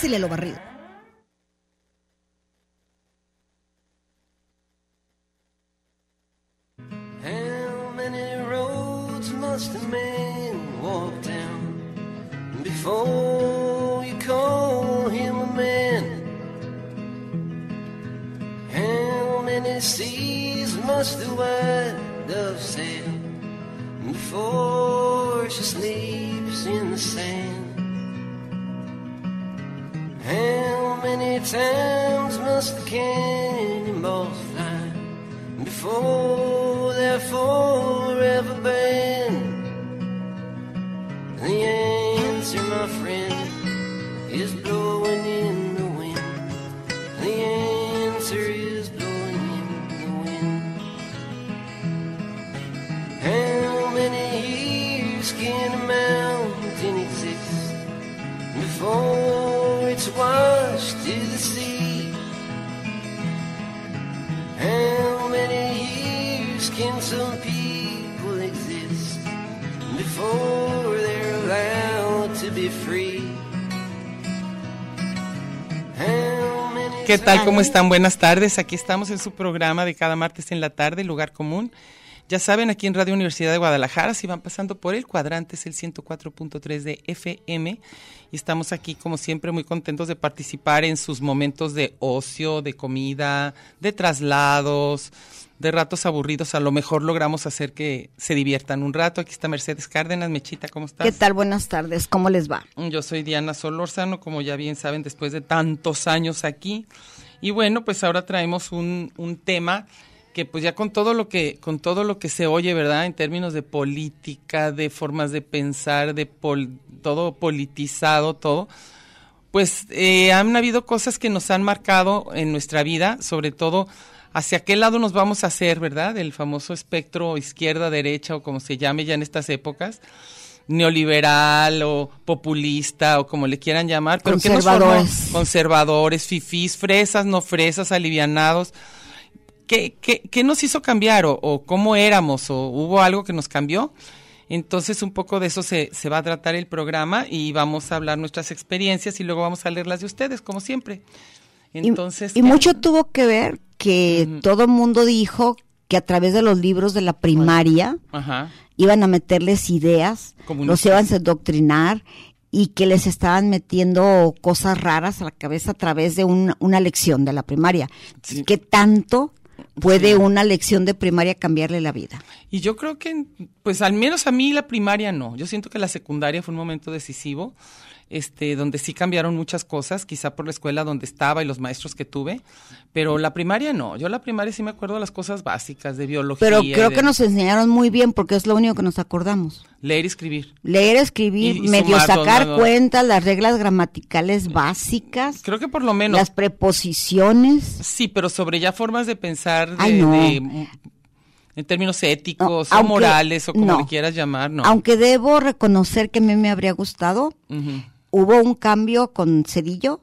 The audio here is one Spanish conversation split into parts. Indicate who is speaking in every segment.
Speaker 1: Pásele lo barrido.
Speaker 2: Answer, my friend, is blowing in the wind. The answer is blowing in the wind. How many years can a mountain exist before it's washed to the sea? How many years can some people exist before
Speaker 3: ¿Qué tal? ¿Cómo están? Buenas tardes. Aquí estamos en su programa de cada martes en la tarde, Lugar Común. Ya saben, aquí en Radio Universidad de Guadalajara, si van pasando por el cuadrante, es el 104.3 de FM. Y estamos aquí, como siempre, muy contentos de participar en sus momentos de ocio, de comida, de traslados, de ratos aburridos. A lo mejor logramos hacer que se diviertan un rato. Aquí está Mercedes Cárdenas. Mechita, ¿cómo estás?
Speaker 1: ¿Qué tal? Buenas tardes. ¿Cómo les va?
Speaker 3: Yo soy Diana Solórzano, como ya bien saben, después de tantos años aquí. Y bueno, pues ahora traemos un, un tema que pues ya con todo lo que con todo lo que se oye, ¿verdad? En términos de política, de formas de pensar, de pol- todo politizado, todo, pues eh, han habido cosas que nos han marcado en nuestra vida, sobre todo hacia qué lado nos vamos a hacer, ¿verdad? El famoso espectro izquierda-derecha o como se llame ya en estas épocas neoliberal o populista o como le quieran llamar, pero que nos
Speaker 1: Conservadores.
Speaker 3: conservadores, fifís, fresas, no fresas, alivianados. ¿Qué, qué, qué nos hizo cambiar o, o cómo éramos o hubo algo que nos cambió? Entonces un poco de eso se, se va a tratar el programa y vamos a hablar nuestras experiencias y luego vamos a leer las de ustedes, como siempre.
Speaker 1: Y-
Speaker 3: Entonces,
Speaker 1: y,
Speaker 3: ¿qué?
Speaker 1: mucho tuvo que ver que todo el mundo dijo que a través de los libros de la primaria
Speaker 3: Ajá.
Speaker 1: iban a meterles ideas, los iban a adoctrinar y que les estaban metiendo cosas raras a la cabeza a través de un- una lección de la primaria.
Speaker 3: Sí.
Speaker 1: ¿Qué tanto puede
Speaker 3: Sí.
Speaker 1: una lección de primaria cambiarle la vida?
Speaker 3: Y yo creo que, pues al menos a mí la primaria no. Yo siento que la secundaria fue un momento decisivo, este, donde sí cambiaron muchas cosas, quizá por la escuela donde estaba y los maestros que tuve, pero la primaria no. Yo la primaria sí me acuerdo de las cosas básicas de biología.
Speaker 1: Pero creo
Speaker 3: de
Speaker 1: que nos enseñaron muy bien porque es lo único que nos acordamos.
Speaker 3: leer y escribir.
Speaker 1: Leer, escribir,
Speaker 3: Y- y
Speaker 1: medio
Speaker 3: sumar,
Speaker 1: sacar
Speaker 3: ¿no?
Speaker 1: cuentas, las reglas gramaticales básicas,
Speaker 3: Creo que por lo menos.
Speaker 1: las preposiciones.
Speaker 3: Sí, pero sobre ya formas de pensar de,
Speaker 1: Ay, no.
Speaker 3: de, en términos éticos
Speaker 1: No,
Speaker 3: o morales o como
Speaker 1: no.
Speaker 3: le quieras llamar, no.
Speaker 1: Aunque debo reconocer que a mí me habría gustado,
Speaker 3: Ujú,
Speaker 1: hubo un cambio con Cedillo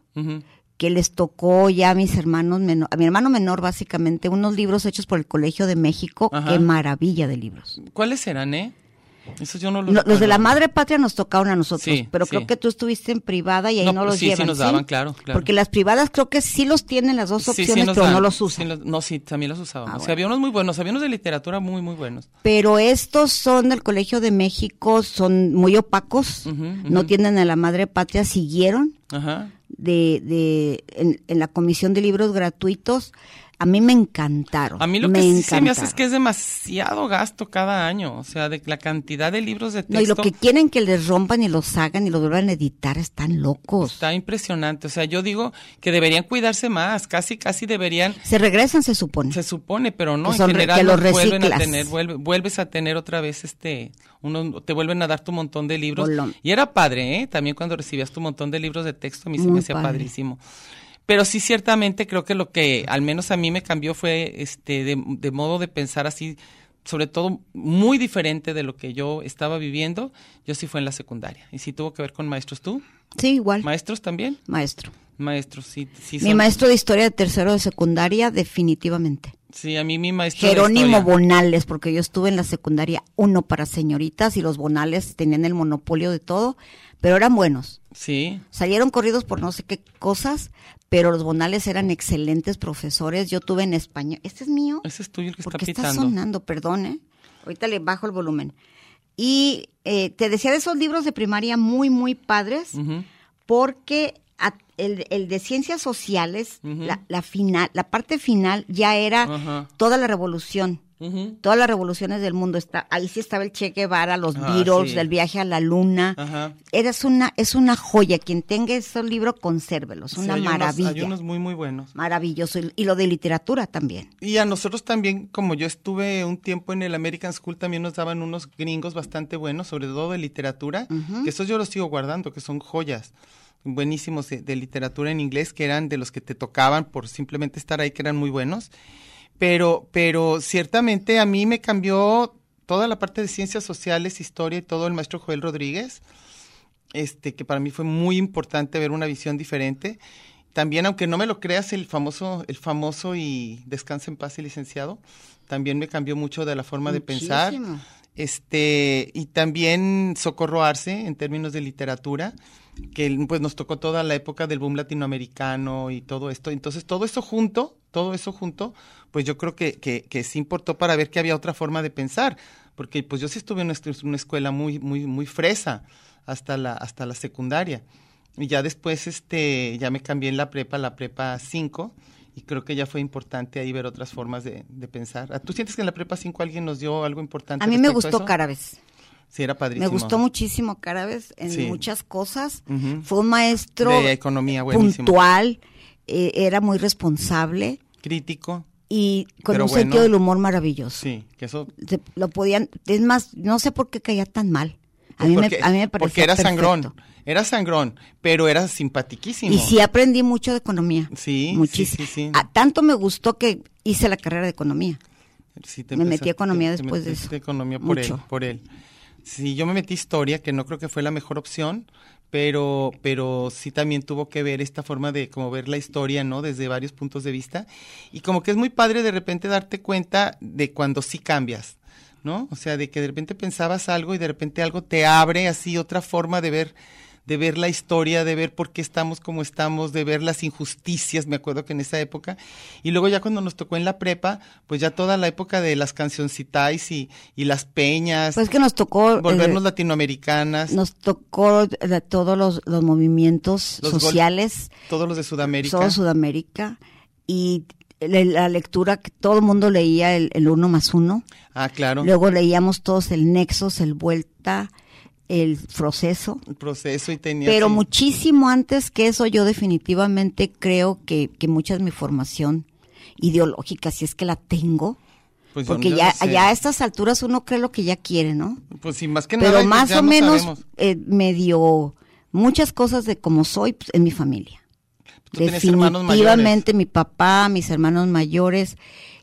Speaker 1: que les tocó ya a mis hermanos menor, a mi hermano menor básicamente, unos libros hechos por el Colegio de México.
Speaker 3: Ajá.
Speaker 1: Qué maravilla de libros.
Speaker 3: ¿Cuáles serán, eh? Yo no los
Speaker 1: No, los de la madre patria nos tocaron a nosotros,
Speaker 3: Sí,
Speaker 1: pero
Speaker 3: sí.
Speaker 1: creo que tú estuviste en privada y ahí
Speaker 3: No,
Speaker 1: no, los
Speaker 3: sí, sí
Speaker 1: llevan.
Speaker 3: nos daban, claro, claro.
Speaker 1: Porque las privadas creo que sí los tienen las dos
Speaker 3: Sí, sí
Speaker 1: opciones, pero no
Speaker 3: dan,
Speaker 1: los
Speaker 3: sí
Speaker 1: usan.
Speaker 3: los- no, sí, también los usábamos.
Speaker 1: Ah,
Speaker 3: O sea,
Speaker 1: bueno.
Speaker 3: había unos muy buenos, había unos de literatura muy, muy buenos.
Speaker 1: Pero estos son del Colegio de México, son muy opacos, no tienen a la madre patria, siguieron
Speaker 3: Ajá.
Speaker 1: de, de en, en la comisión de libros gratuitos. A mí me encantaron.
Speaker 3: A mí lo
Speaker 1: me
Speaker 3: que sí se me hace es que es demasiado gasto cada año, o sea, de la cantidad de libros de texto.
Speaker 1: No, y lo que quieren que les rompan y los hagan y los vuelvan a editar están locos.
Speaker 3: Está impresionante, o sea, yo digo que deberían cuidarse más, casi, casi deberían,
Speaker 1: Se regresan, se supone.
Speaker 3: se supone, pero no,
Speaker 1: Que
Speaker 3: en general
Speaker 1: que los
Speaker 3: vuelven a tener, vuelve- vuelves a tener otra vez este, uno, te vuelven a dar tu montón de libros.
Speaker 1: Bolón.
Speaker 3: Y era padre, ¿eh? También cuando recibías tu montón de libros de texto, a mí se me hacía
Speaker 1: padre.
Speaker 3: padrísimo. Pero sí, ciertamente creo que lo que al menos a mí me cambió fue este de, de modo de pensar así, sobre todo muy diferente de lo que yo estaba viviendo. Yo sí fue en la secundaria. ¿Y sí tuvo que ver con maestros tú?
Speaker 1: Sí, igual.
Speaker 3: ¿Maestros también?
Speaker 1: maestro.
Speaker 3: Maestros, sí. sí
Speaker 1: Mi maestro de historia de tercero de secundaria, definitivamente.
Speaker 3: Sí, a mí mi maestro
Speaker 1: Jerónimo. Bonales, porque yo estuve en la secundaria uno para señoritas y los Bonales tenían el monopolio de todo, pero eran buenos.
Speaker 3: Sí,
Speaker 1: Salieron corridos por no sé qué cosas, pero los Bonales eran excelentes profesores. Yo tuve en español. ¿Este es mío?
Speaker 3: ese es tuyo el que está
Speaker 1: Porque está
Speaker 3: pitando.
Speaker 1: sonando, perdón, ¿eh? Ahorita le bajo el volumen. Y eh, te decía de esos libros de primaria muy, muy padres, porque a- el, el de ciencias sociales, la, la final, la parte final ya era toda la revolución. Todas las revoluciones del mundo está ahí sí estaba el Che Guevara, los
Speaker 3: Ah,
Speaker 1: Beatles,
Speaker 3: sí.
Speaker 1: el viaje a la luna.
Speaker 3: Ajá.
Speaker 1: Eres una es una joya, quien tenga ese libro consérvelos,
Speaker 3: Sí,
Speaker 1: una
Speaker 3: hay unos-
Speaker 1: maravilla.
Speaker 3: hay unos muy, muy buenos.
Speaker 1: Maravilloso y, y lo de literatura también.
Speaker 3: Y a nosotros también, como yo estuve un tiempo en el American School, también nos daban unos gringos bastante buenos, sobre todo de literatura, que esos yo los sigo guardando, que son joyas buenísimos de, de literatura en inglés, que eran de los que te tocaban por simplemente estar ahí, que eran muy buenos. Pero, pero ciertamente a mí me cambió toda la parte de ciencias sociales, historia y todo el maestro Joel Rodríguez, este, que para mí fue muy importante ver una visión diferente. También, aunque no me lo creas, el famoso, el famoso y descansa en paz el licenciado, también me cambió mucho de la forma de pensar. Este, y también Socorro Arce, en términos de literatura, que pues nos tocó toda la época del boom latinoamericano y todo esto. Entonces, todo eso junto, todo eso junto, pues yo creo que, que, que sí importó para ver que había otra forma de pensar. Porque pues yo sí estuve en una escuela muy, muy, muy fresa hasta la, hasta la secundaria. Y ya después, este, ya me cambié en la prepa, la prepa 5, y creo que ya fue importante ahí ver otras formas de, de pensar. ¿Tú sientes que en la prepa 5 alguien nos dio algo importante?
Speaker 1: A mí me gustó
Speaker 3: eso?
Speaker 1: Carabes.
Speaker 3: Sí, era padrísimo.
Speaker 1: Me gustó muchísimo Carabes en
Speaker 3: Sí.
Speaker 1: muchas cosas. Fue un maestro
Speaker 3: De economía, buenísimo.
Speaker 1: puntual, eh, era muy responsable
Speaker 3: Crítico,
Speaker 1: y con
Speaker 3: Pero
Speaker 1: un
Speaker 3: bueno.
Speaker 1: sentido del humor maravilloso.
Speaker 3: sí, que eso...
Speaker 1: Se- lo podían, es más, no sé por qué caía tan mal. A mí,
Speaker 3: porque,
Speaker 1: me, a mí me parecía
Speaker 3: porque era
Speaker 1: perfecto.
Speaker 3: sangrón, era sangrón, pero era simpatiquísimo.
Speaker 1: Y sí aprendí mucho de economía.
Speaker 3: Sí,
Speaker 1: muchísimo.
Speaker 3: sí, sí, sí.
Speaker 1: Ah, tanto me gustó que hice la carrera de economía.
Speaker 3: Sí, te
Speaker 1: Me metí a economía
Speaker 3: te
Speaker 1: después de eso.
Speaker 3: economía por
Speaker 1: Mucho.
Speaker 3: él, por él. Sí, yo me metí historia, que no creo que fue la mejor opción, pero, pero sí también tuvo que ver esta forma de como ver la historia, ¿no? Desde varios puntos de vista. Y como que es muy padre de repente darte cuenta de cuando sí cambias, ¿no? O sea, de que de repente pensabas algo y de repente algo te abre así otra forma de ver de ver la historia, de ver por qué estamos como estamos, de ver las injusticias, me acuerdo que en esa época, y luego ya cuando nos tocó en la prepa, pues ya toda la época de las cancioncitais y, y las peñas,
Speaker 1: Pues que nos tocó.
Speaker 3: volvernos
Speaker 1: eh,
Speaker 3: latinoamericanas,
Speaker 1: nos tocó eh, todos los, los movimientos
Speaker 3: Los
Speaker 1: sociales,
Speaker 3: todos los de Sudamérica.
Speaker 1: toda Sudamérica, y la, la lectura que todo el mundo leía, el, el uno más uno.
Speaker 3: Ah, claro.
Speaker 1: Luego leíamos todos el Nexos, el Vuelta, el Proceso.
Speaker 3: el proceso y tenía
Speaker 1: Pero muchísimo antes que eso, yo definitivamente creo que, que mucha de mi formación ideológica, si es que la tengo,
Speaker 3: pues
Speaker 1: porque ya, ya a estas alturas uno cree lo que ya quiere, ¿no?
Speaker 3: pues sí, más que
Speaker 1: Pero
Speaker 3: nada, pues,
Speaker 1: más o
Speaker 3: no
Speaker 1: menos eh, me dio muchas cosas de como soy pues, en mi familia.
Speaker 3: Tú.
Speaker 1: Definitivamente mi papá, mis hermanos mayores,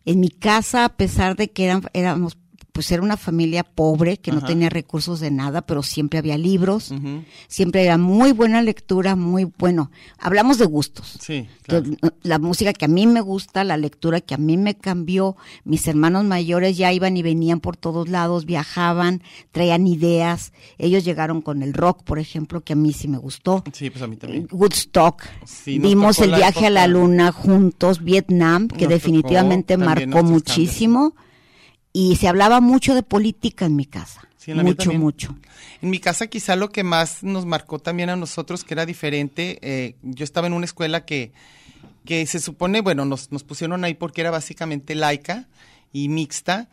Speaker 1: en mi casa, a pesar de que eran, éramos, pues era una familia pobre, que no tenía recursos de nada, pero siempre había libros, siempre era muy buena lectura, muy bueno. Hablamos de gustos.
Speaker 3: Sí, claro.
Speaker 1: La música que a mí me gusta, la lectura que a mí me cambió, mis hermanos mayores ya iban y venían por todos lados, viajaban, traían ideas. Ellos llegaron con el rock, por ejemplo, que a mí sí me gustó.
Speaker 3: Sí, pues a mí también.
Speaker 1: Woodstock,
Speaker 3: Sí,
Speaker 1: vimos el viaje a la luna juntos, Vietnam, que
Speaker 3: Nos
Speaker 1: definitivamente marcó
Speaker 3: cambios.
Speaker 1: Y se hablaba mucho de política en mi casa.
Speaker 3: Sí, en la
Speaker 1: mucho, mucho.
Speaker 3: En mi casa quizá lo que más nos marcó también a nosotros, que era diferente, eh, yo estaba en una escuela que, que se supone, bueno, nos, nos pusieron ahí porque era básicamente laica y mixta,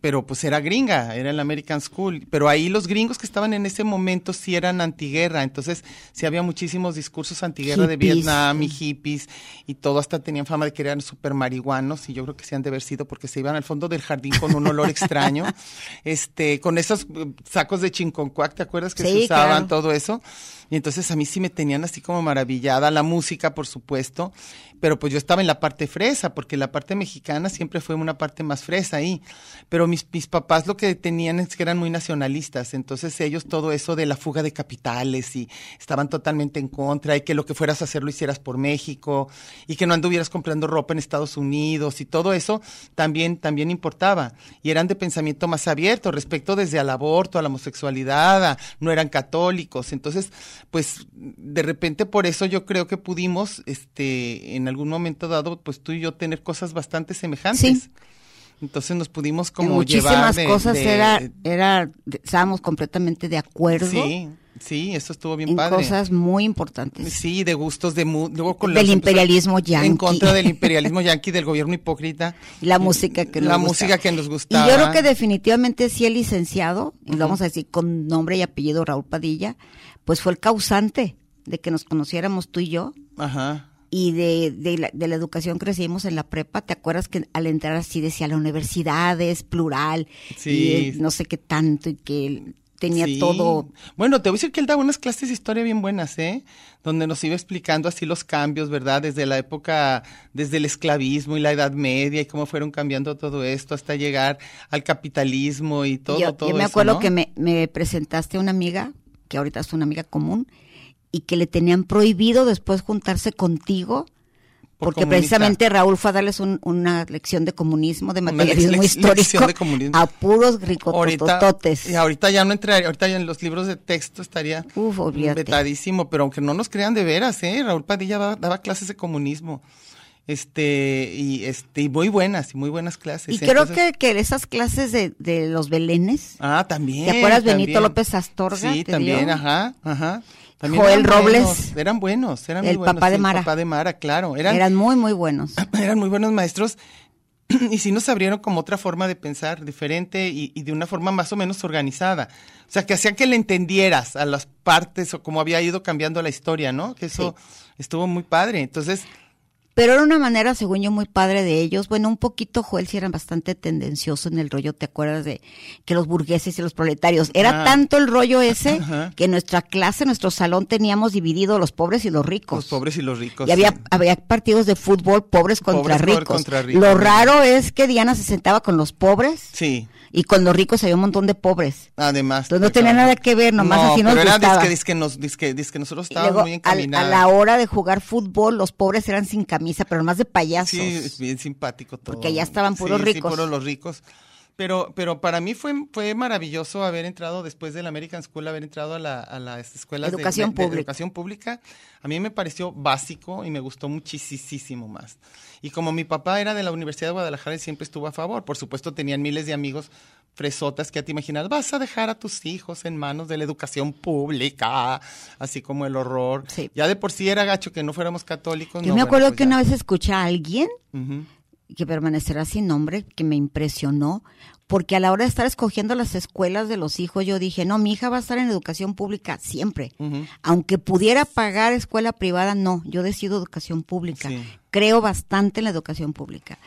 Speaker 3: pero pues era gringa, era el American School, pero ahí los gringos que estaban en ese momento sí eran antiguerra, entonces sí había muchísimos discursos antiguerra de. Vietnam y hippies y todo, hasta tenían fama de que eran súper marihuanos y yo creo que se han de haber sido porque se iban al fondo del jardín con un olor extraño, este, con esos eh, sacos de chinconcuac, ¿te acuerdas que se usaban
Speaker 1: claro.
Speaker 3: todo eso? Y entonces a mí sí me tenían así como maravillada, la música, por supuesto, pero pues yo estaba en la parte fresa, porque la parte mexicana siempre fue una parte más fresa ahí. Pero mis, mis papás lo que tenían es que eran muy nacionalistas, entonces ellos todo eso de la fuga de capitales y estaban totalmente en contra y que lo que fueras a hacer lo hicieras por México y que no anduvieras comprando ropa en Estados Unidos y todo eso también, también importaba. Y eran de pensamiento más abierto respecto desde al aborto, a la homosexualidad, a- no eran católicos. Entonces, pues de repente por eso yo creo que pudimos, este, en algún momento dado, pues tú y yo tener cosas bastante semejantes.
Speaker 1: Sí.
Speaker 3: Entonces nos pudimos
Speaker 1: En
Speaker 3: como
Speaker 1: muchísimas
Speaker 3: llevar de-
Speaker 1: cosas
Speaker 3: de-
Speaker 1: era, era, estábamos completamente de acuerdo
Speaker 3: Sí, sí, eso estuvo bien
Speaker 1: en
Speaker 3: padre.
Speaker 1: cosas muy importantes.
Speaker 3: Sí, de gustos de luego con
Speaker 1: Del imperialismo
Speaker 3: En
Speaker 1: yanqui.
Speaker 3: contra del imperialismo yanqui, del gobierno hipócrita.
Speaker 1: La música que nos
Speaker 3: La
Speaker 1: gusta.
Speaker 3: música que nos
Speaker 1: Y
Speaker 3: gustaba.
Speaker 1: yo creo que definitivamente sí el licenciado, y lo vamos a decir con nombre y apellido Raúl Padilla, pues fue el causante de que nos conociéramos tú y yo
Speaker 3: Ajá.
Speaker 1: y de, de, la, de la educación que recibimos en la prepa. ¿Te acuerdas que al entrar así decía la universidad es plural
Speaker 3: Sí.
Speaker 1: y no sé qué tanto y que tenía
Speaker 3: Sí.
Speaker 1: todo
Speaker 3: Bueno, te voy a decir que él daba unas clases de historia bien buenas, ¿eh? Donde nos iba explicando así los cambios, ¿verdad? Desde la época, desde el esclavismo y la Edad Media y cómo fueron cambiando todo esto hasta llegar al capitalismo y todo,
Speaker 1: yo,
Speaker 3: todo
Speaker 1: yo me
Speaker 3: eso,
Speaker 1: acuerdo
Speaker 3: ¿no?
Speaker 1: que me, me presentaste a una amiga, que ahorita es una amiga común, y que le tenían prohibido después juntarse contigo,
Speaker 3: Por
Speaker 1: porque
Speaker 3: comunista.
Speaker 1: precisamente Raúl fue a darles un- una lección de comunismo, de materialismo
Speaker 3: lex-
Speaker 1: histórico,
Speaker 3: de comunismo.
Speaker 1: a puros
Speaker 3: Ahorita,
Speaker 1: ricotototes.
Speaker 3: y ahorita ya no entraría, ahorita ya en los libros de texto estaría
Speaker 1: Uf,
Speaker 3: vetadísimo, pero aunque no nos crean de veras, ¿eh? Raúl Padilla daba, daba clases de comunismo. Este, y este, y muy buenas, y muy buenas clases.
Speaker 1: Y creo
Speaker 3: Entonces-
Speaker 1: que, que esas clases de, de los belenes,
Speaker 3: Ah, también.
Speaker 1: ¿Te acuerdas Benito. López Astorga
Speaker 3: Sí, también,
Speaker 1: dio?
Speaker 3: ajá, ajá. También
Speaker 1: Joel
Speaker 3: eran
Speaker 1: Robles.
Speaker 3: buenos, eran buenos, eran muy
Speaker 1: El
Speaker 3: buenos,
Speaker 1: papá de Mara.
Speaker 3: El papá de Mara, claro. Eran,
Speaker 1: eran muy, muy buenos.
Speaker 3: eran muy buenos maestros y sí nos abrieron como otra forma de pensar diferente y, y de una forma más o menos organizada. O sea, que hacía que le entendieras a las partes o cómo había ido cambiando la historia, ¿no? Que eso estuvo muy padre. Entonces,
Speaker 1: Pero era una manera, según yo, muy padre de ellos. Bueno, un poquito Joel sí era bastante tendencioso en el rollo, ¿te acuerdas de que los burgueses y los proletarios? Era
Speaker 3: Ah.
Speaker 1: tanto el rollo ese
Speaker 3: Ajá.
Speaker 1: que nuestra clase, nuestro salón teníamos dividido los pobres y los ricos.
Speaker 3: los pobres y los ricos.
Speaker 1: Y había,
Speaker 3: sí.
Speaker 1: había partidos de fútbol pobres contra
Speaker 3: Pobres
Speaker 1: ricos.
Speaker 3: contra ricos.
Speaker 1: Lo raro es que Diana se sentaba con los pobres
Speaker 3: Sí.
Speaker 1: Y con los ricos había un montón de pobres.
Speaker 3: Además.
Speaker 1: Entonces no tenía nada que ver, nomás
Speaker 3: no,
Speaker 1: así nos
Speaker 3: pero era
Speaker 1: gustaba.
Speaker 3: disque, disque nos, disque nosotros estábamos
Speaker 1: luego,
Speaker 3: muy
Speaker 1: al- a
Speaker 3: encaminados.
Speaker 1: la hora de jugar fútbol, los pobres eran sin camisa, pero más de payasos.
Speaker 3: Sí, es bien simpático todo.
Speaker 1: Porque allá estaban puros
Speaker 3: Sí,
Speaker 1: ricos.
Speaker 3: Sí, puros los ricos. Pero, pero para mí fue, fue maravilloso haber entrado después de la American School, haber entrado a, la, a las escuelas de-
Speaker 1: Educación
Speaker 3: de, de
Speaker 1: pública.
Speaker 3: educación pública. A mí me pareció básico y me gustó muchísimo más. Y como mi papá era de la Universidad de Guadalajara, él siempre estuvo a favor. Por supuesto, tenían miles de amigos fresotas que ya te imaginas, vas a dejar a tus hijos en manos de la educación pública, así como el horror.
Speaker 1: Sí.
Speaker 3: Ya de por sí era gacho que no fuéramos católicos.
Speaker 1: Yo
Speaker 3: no,
Speaker 1: me
Speaker 3: bueno,
Speaker 1: acuerdo
Speaker 3: pues
Speaker 1: que
Speaker 3: ya.
Speaker 1: una vez escuché a alguien. Que permanecerá sin nombre, que me impresionó, porque a la hora de estar escogiendo las escuelas de los hijos, yo dije, no, mi hija va a estar en educación pública siempre. Aunque pudiera pagar escuela privada, no, yo decido educación pública.
Speaker 3: Sí.
Speaker 1: Creo bastante en la educación pública.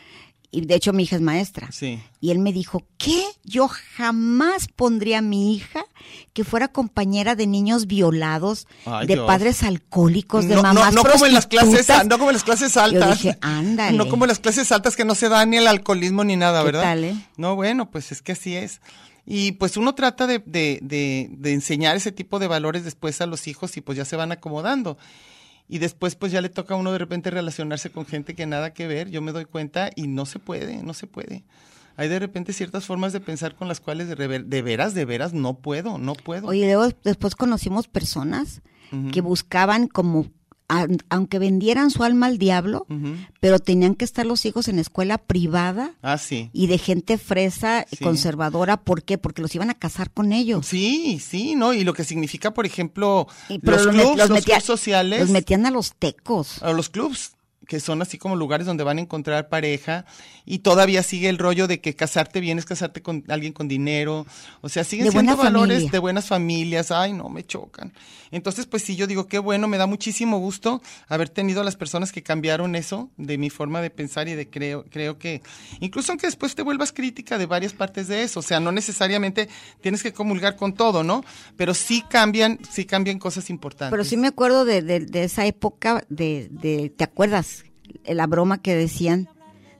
Speaker 1: Y de hecho mi hija es maestra.
Speaker 3: Sí.
Speaker 1: Y él me dijo, ¿qué? Yo jamás pondría a mi hija que fuera compañera de niños violados,
Speaker 3: Ay,
Speaker 1: de
Speaker 3: Dios.
Speaker 1: padres alcohólicos, de
Speaker 3: no, no,
Speaker 1: mamás
Speaker 3: no como en las clases, no como en las clases altas.
Speaker 1: Yo dije, ándale.
Speaker 3: No como en las clases altas que no se da ni el alcoholismo ni nada,
Speaker 1: ¿Qué
Speaker 3: ¿verdad?
Speaker 1: tal, eh?
Speaker 3: No, bueno, pues es que así es. Y pues uno trata de, de, de, de enseñar ese tipo de valores después a los hijos y pues ya se van acomodando. Y después pues ya le toca a uno de repente relacionarse con gente que nada que ver, yo me doy cuenta y no se puede, no se puede. Hay de repente ciertas formas de pensar con las cuales de, veras, de veras no puedo, no puedo.
Speaker 1: Oye, luego después conocimos personas que buscaban como, a- aunque vendieran su alma al diablo, pero tenían que estar los hijos en escuela privada
Speaker 3: Ah, sí.
Speaker 1: y de gente fresa y
Speaker 3: Sí.
Speaker 1: conservadora. ¿Por qué? Porque los iban a casar con ellos.
Speaker 3: Sí, sí, ¿no? Y lo que significa, por ejemplo,
Speaker 1: Y-
Speaker 3: los clubs,
Speaker 1: los
Speaker 3: los
Speaker 1: metía-
Speaker 3: clubs sociales,
Speaker 1: Los metían a los tecos.
Speaker 3: a los clubs, que son así como lugares donde van a encontrar pareja y todavía sigue el rollo de que casarte bien es casarte con alguien con dinero, o sea, siguen
Speaker 1: De
Speaker 3: siendo valores
Speaker 1: familia.
Speaker 3: de buenas familias, ay, no, me chocan. Entonces, pues sí, yo digo, qué bueno, me da muchísimo gusto haber tenido a las personas que cambiaron eso de mi forma de pensar y de creo, creo que, incluso aunque después te vuelvas crítica de varias partes de eso, o sea, no necesariamente tienes que comulgar con todo, ¿no? Pero sí cambian, sí cambian cosas importantes.
Speaker 1: Pero sí me acuerdo de, de- de esa época, de, de, ¿te acuerdas? La broma que decían,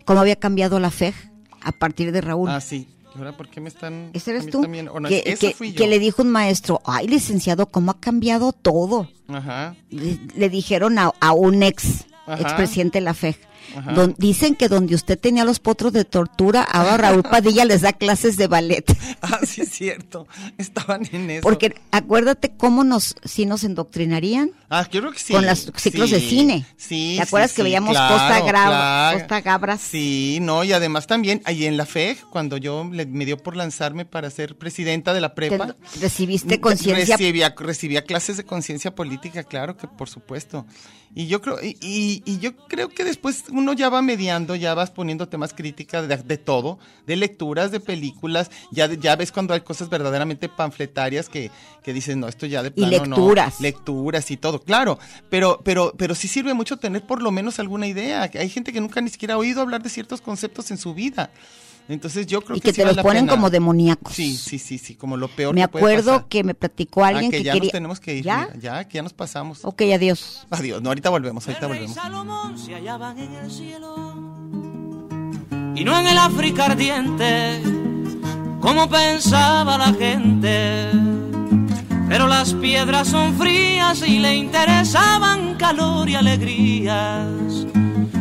Speaker 1: cómo había cambiado la FEG a partir de Raúl.
Speaker 3: Ah, sí. ¿Y ahora por qué me están...?
Speaker 1: ¿Ese eres tú?
Speaker 3: también? ¿O no?
Speaker 1: que, que-
Speaker 3: fui yo.
Speaker 1: que le dijo un maestro, ay, licenciado, ¿cómo ha cambiado todo?
Speaker 3: Ajá.
Speaker 1: Le, le dijeron a, a un ex,
Speaker 3: Ajá.
Speaker 1: expresidente de la FEG. Don- dicen que donde usted tenía los potros de tortura, ahora Raúl Padilla les da clases de ballet.
Speaker 3: Ah, sí, es cierto. Estaban en eso.
Speaker 1: Porque acuérdate cómo nos, si nos endoctrinarían
Speaker 3: Ah, creo que sí.
Speaker 1: con los ciclos de cine.
Speaker 3: Sí.
Speaker 1: ¿Te acuerdas
Speaker 3: sí,
Speaker 1: que
Speaker 3: sí,
Speaker 1: veíamos
Speaker 3: claro,
Speaker 1: Costa, Gra-
Speaker 3: claro.
Speaker 1: Costa Gabras?
Speaker 3: Sí, no, y además también, ahí en la FEG, cuando yo le- me dio por lanzarme para ser presidenta de la prepa.
Speaker 1: Te- recibiste conciencia
Speaker 3: Recibía, recibía clases de conciencia política, claro que por supuesto. Y yo creo, y, y- y yo creo que después uno ya va mediando, ya vas poniendo temas críticas de, de todo, de lecturas, de películas, ya, ya ves cuando hay cosas verdaderamente panfletarias que, que dices, no, esto ya de
Speaker 1: Y
Speaker 3: plano no".
Speaker 1: lecturas.
Speaker 3: lecturas y todo, claro, pero, pero, pero sí sirve mucho tener por lo menos alguna idea. Hay gente que nunca ni siquiera ha oído hablar de ciertos conceptos en su vida. Entonces yo creo
Speaker 1: y
Speaker 3: que,
Speaker 1: que
Speaker 3: sí
Speaker 1: te
Speaker 3: vale
Speaker 1: los
Speaker 3: la
Speaker 1: ponen
Speaker 3: pena.
Speaker 1: como demoníacos.
Speaker 3: Sí, sí, sí, sí, como lo peor
Speaker 1: Me
Speaker 3: que puede
Speaker 1: acuerdo
Speaker 3: pasar.
Speaker 1: que me platicó alguien
Speaker 3: Ah, que,
Speaker 1: que,
Speaker 3: ya
Speaker 1: quería.
Speaker 3: nos tenemos que ir.
Speaker 1: ¿Ya?
Speaker 3: mira, ya, que ya nos pasamos.
Speaker 1: Ok, adiós.
Speaker 3: Adiós. No, ahorita volvemos, ahorita
Speaker 2: El rey
Speaker 3: volvemos.
Speaker 2: Salomón se hallaban en el cielo y no en el África ardiente, como pensaba la gente. Pero las piedras son frías y le interesaban calor y alegrías.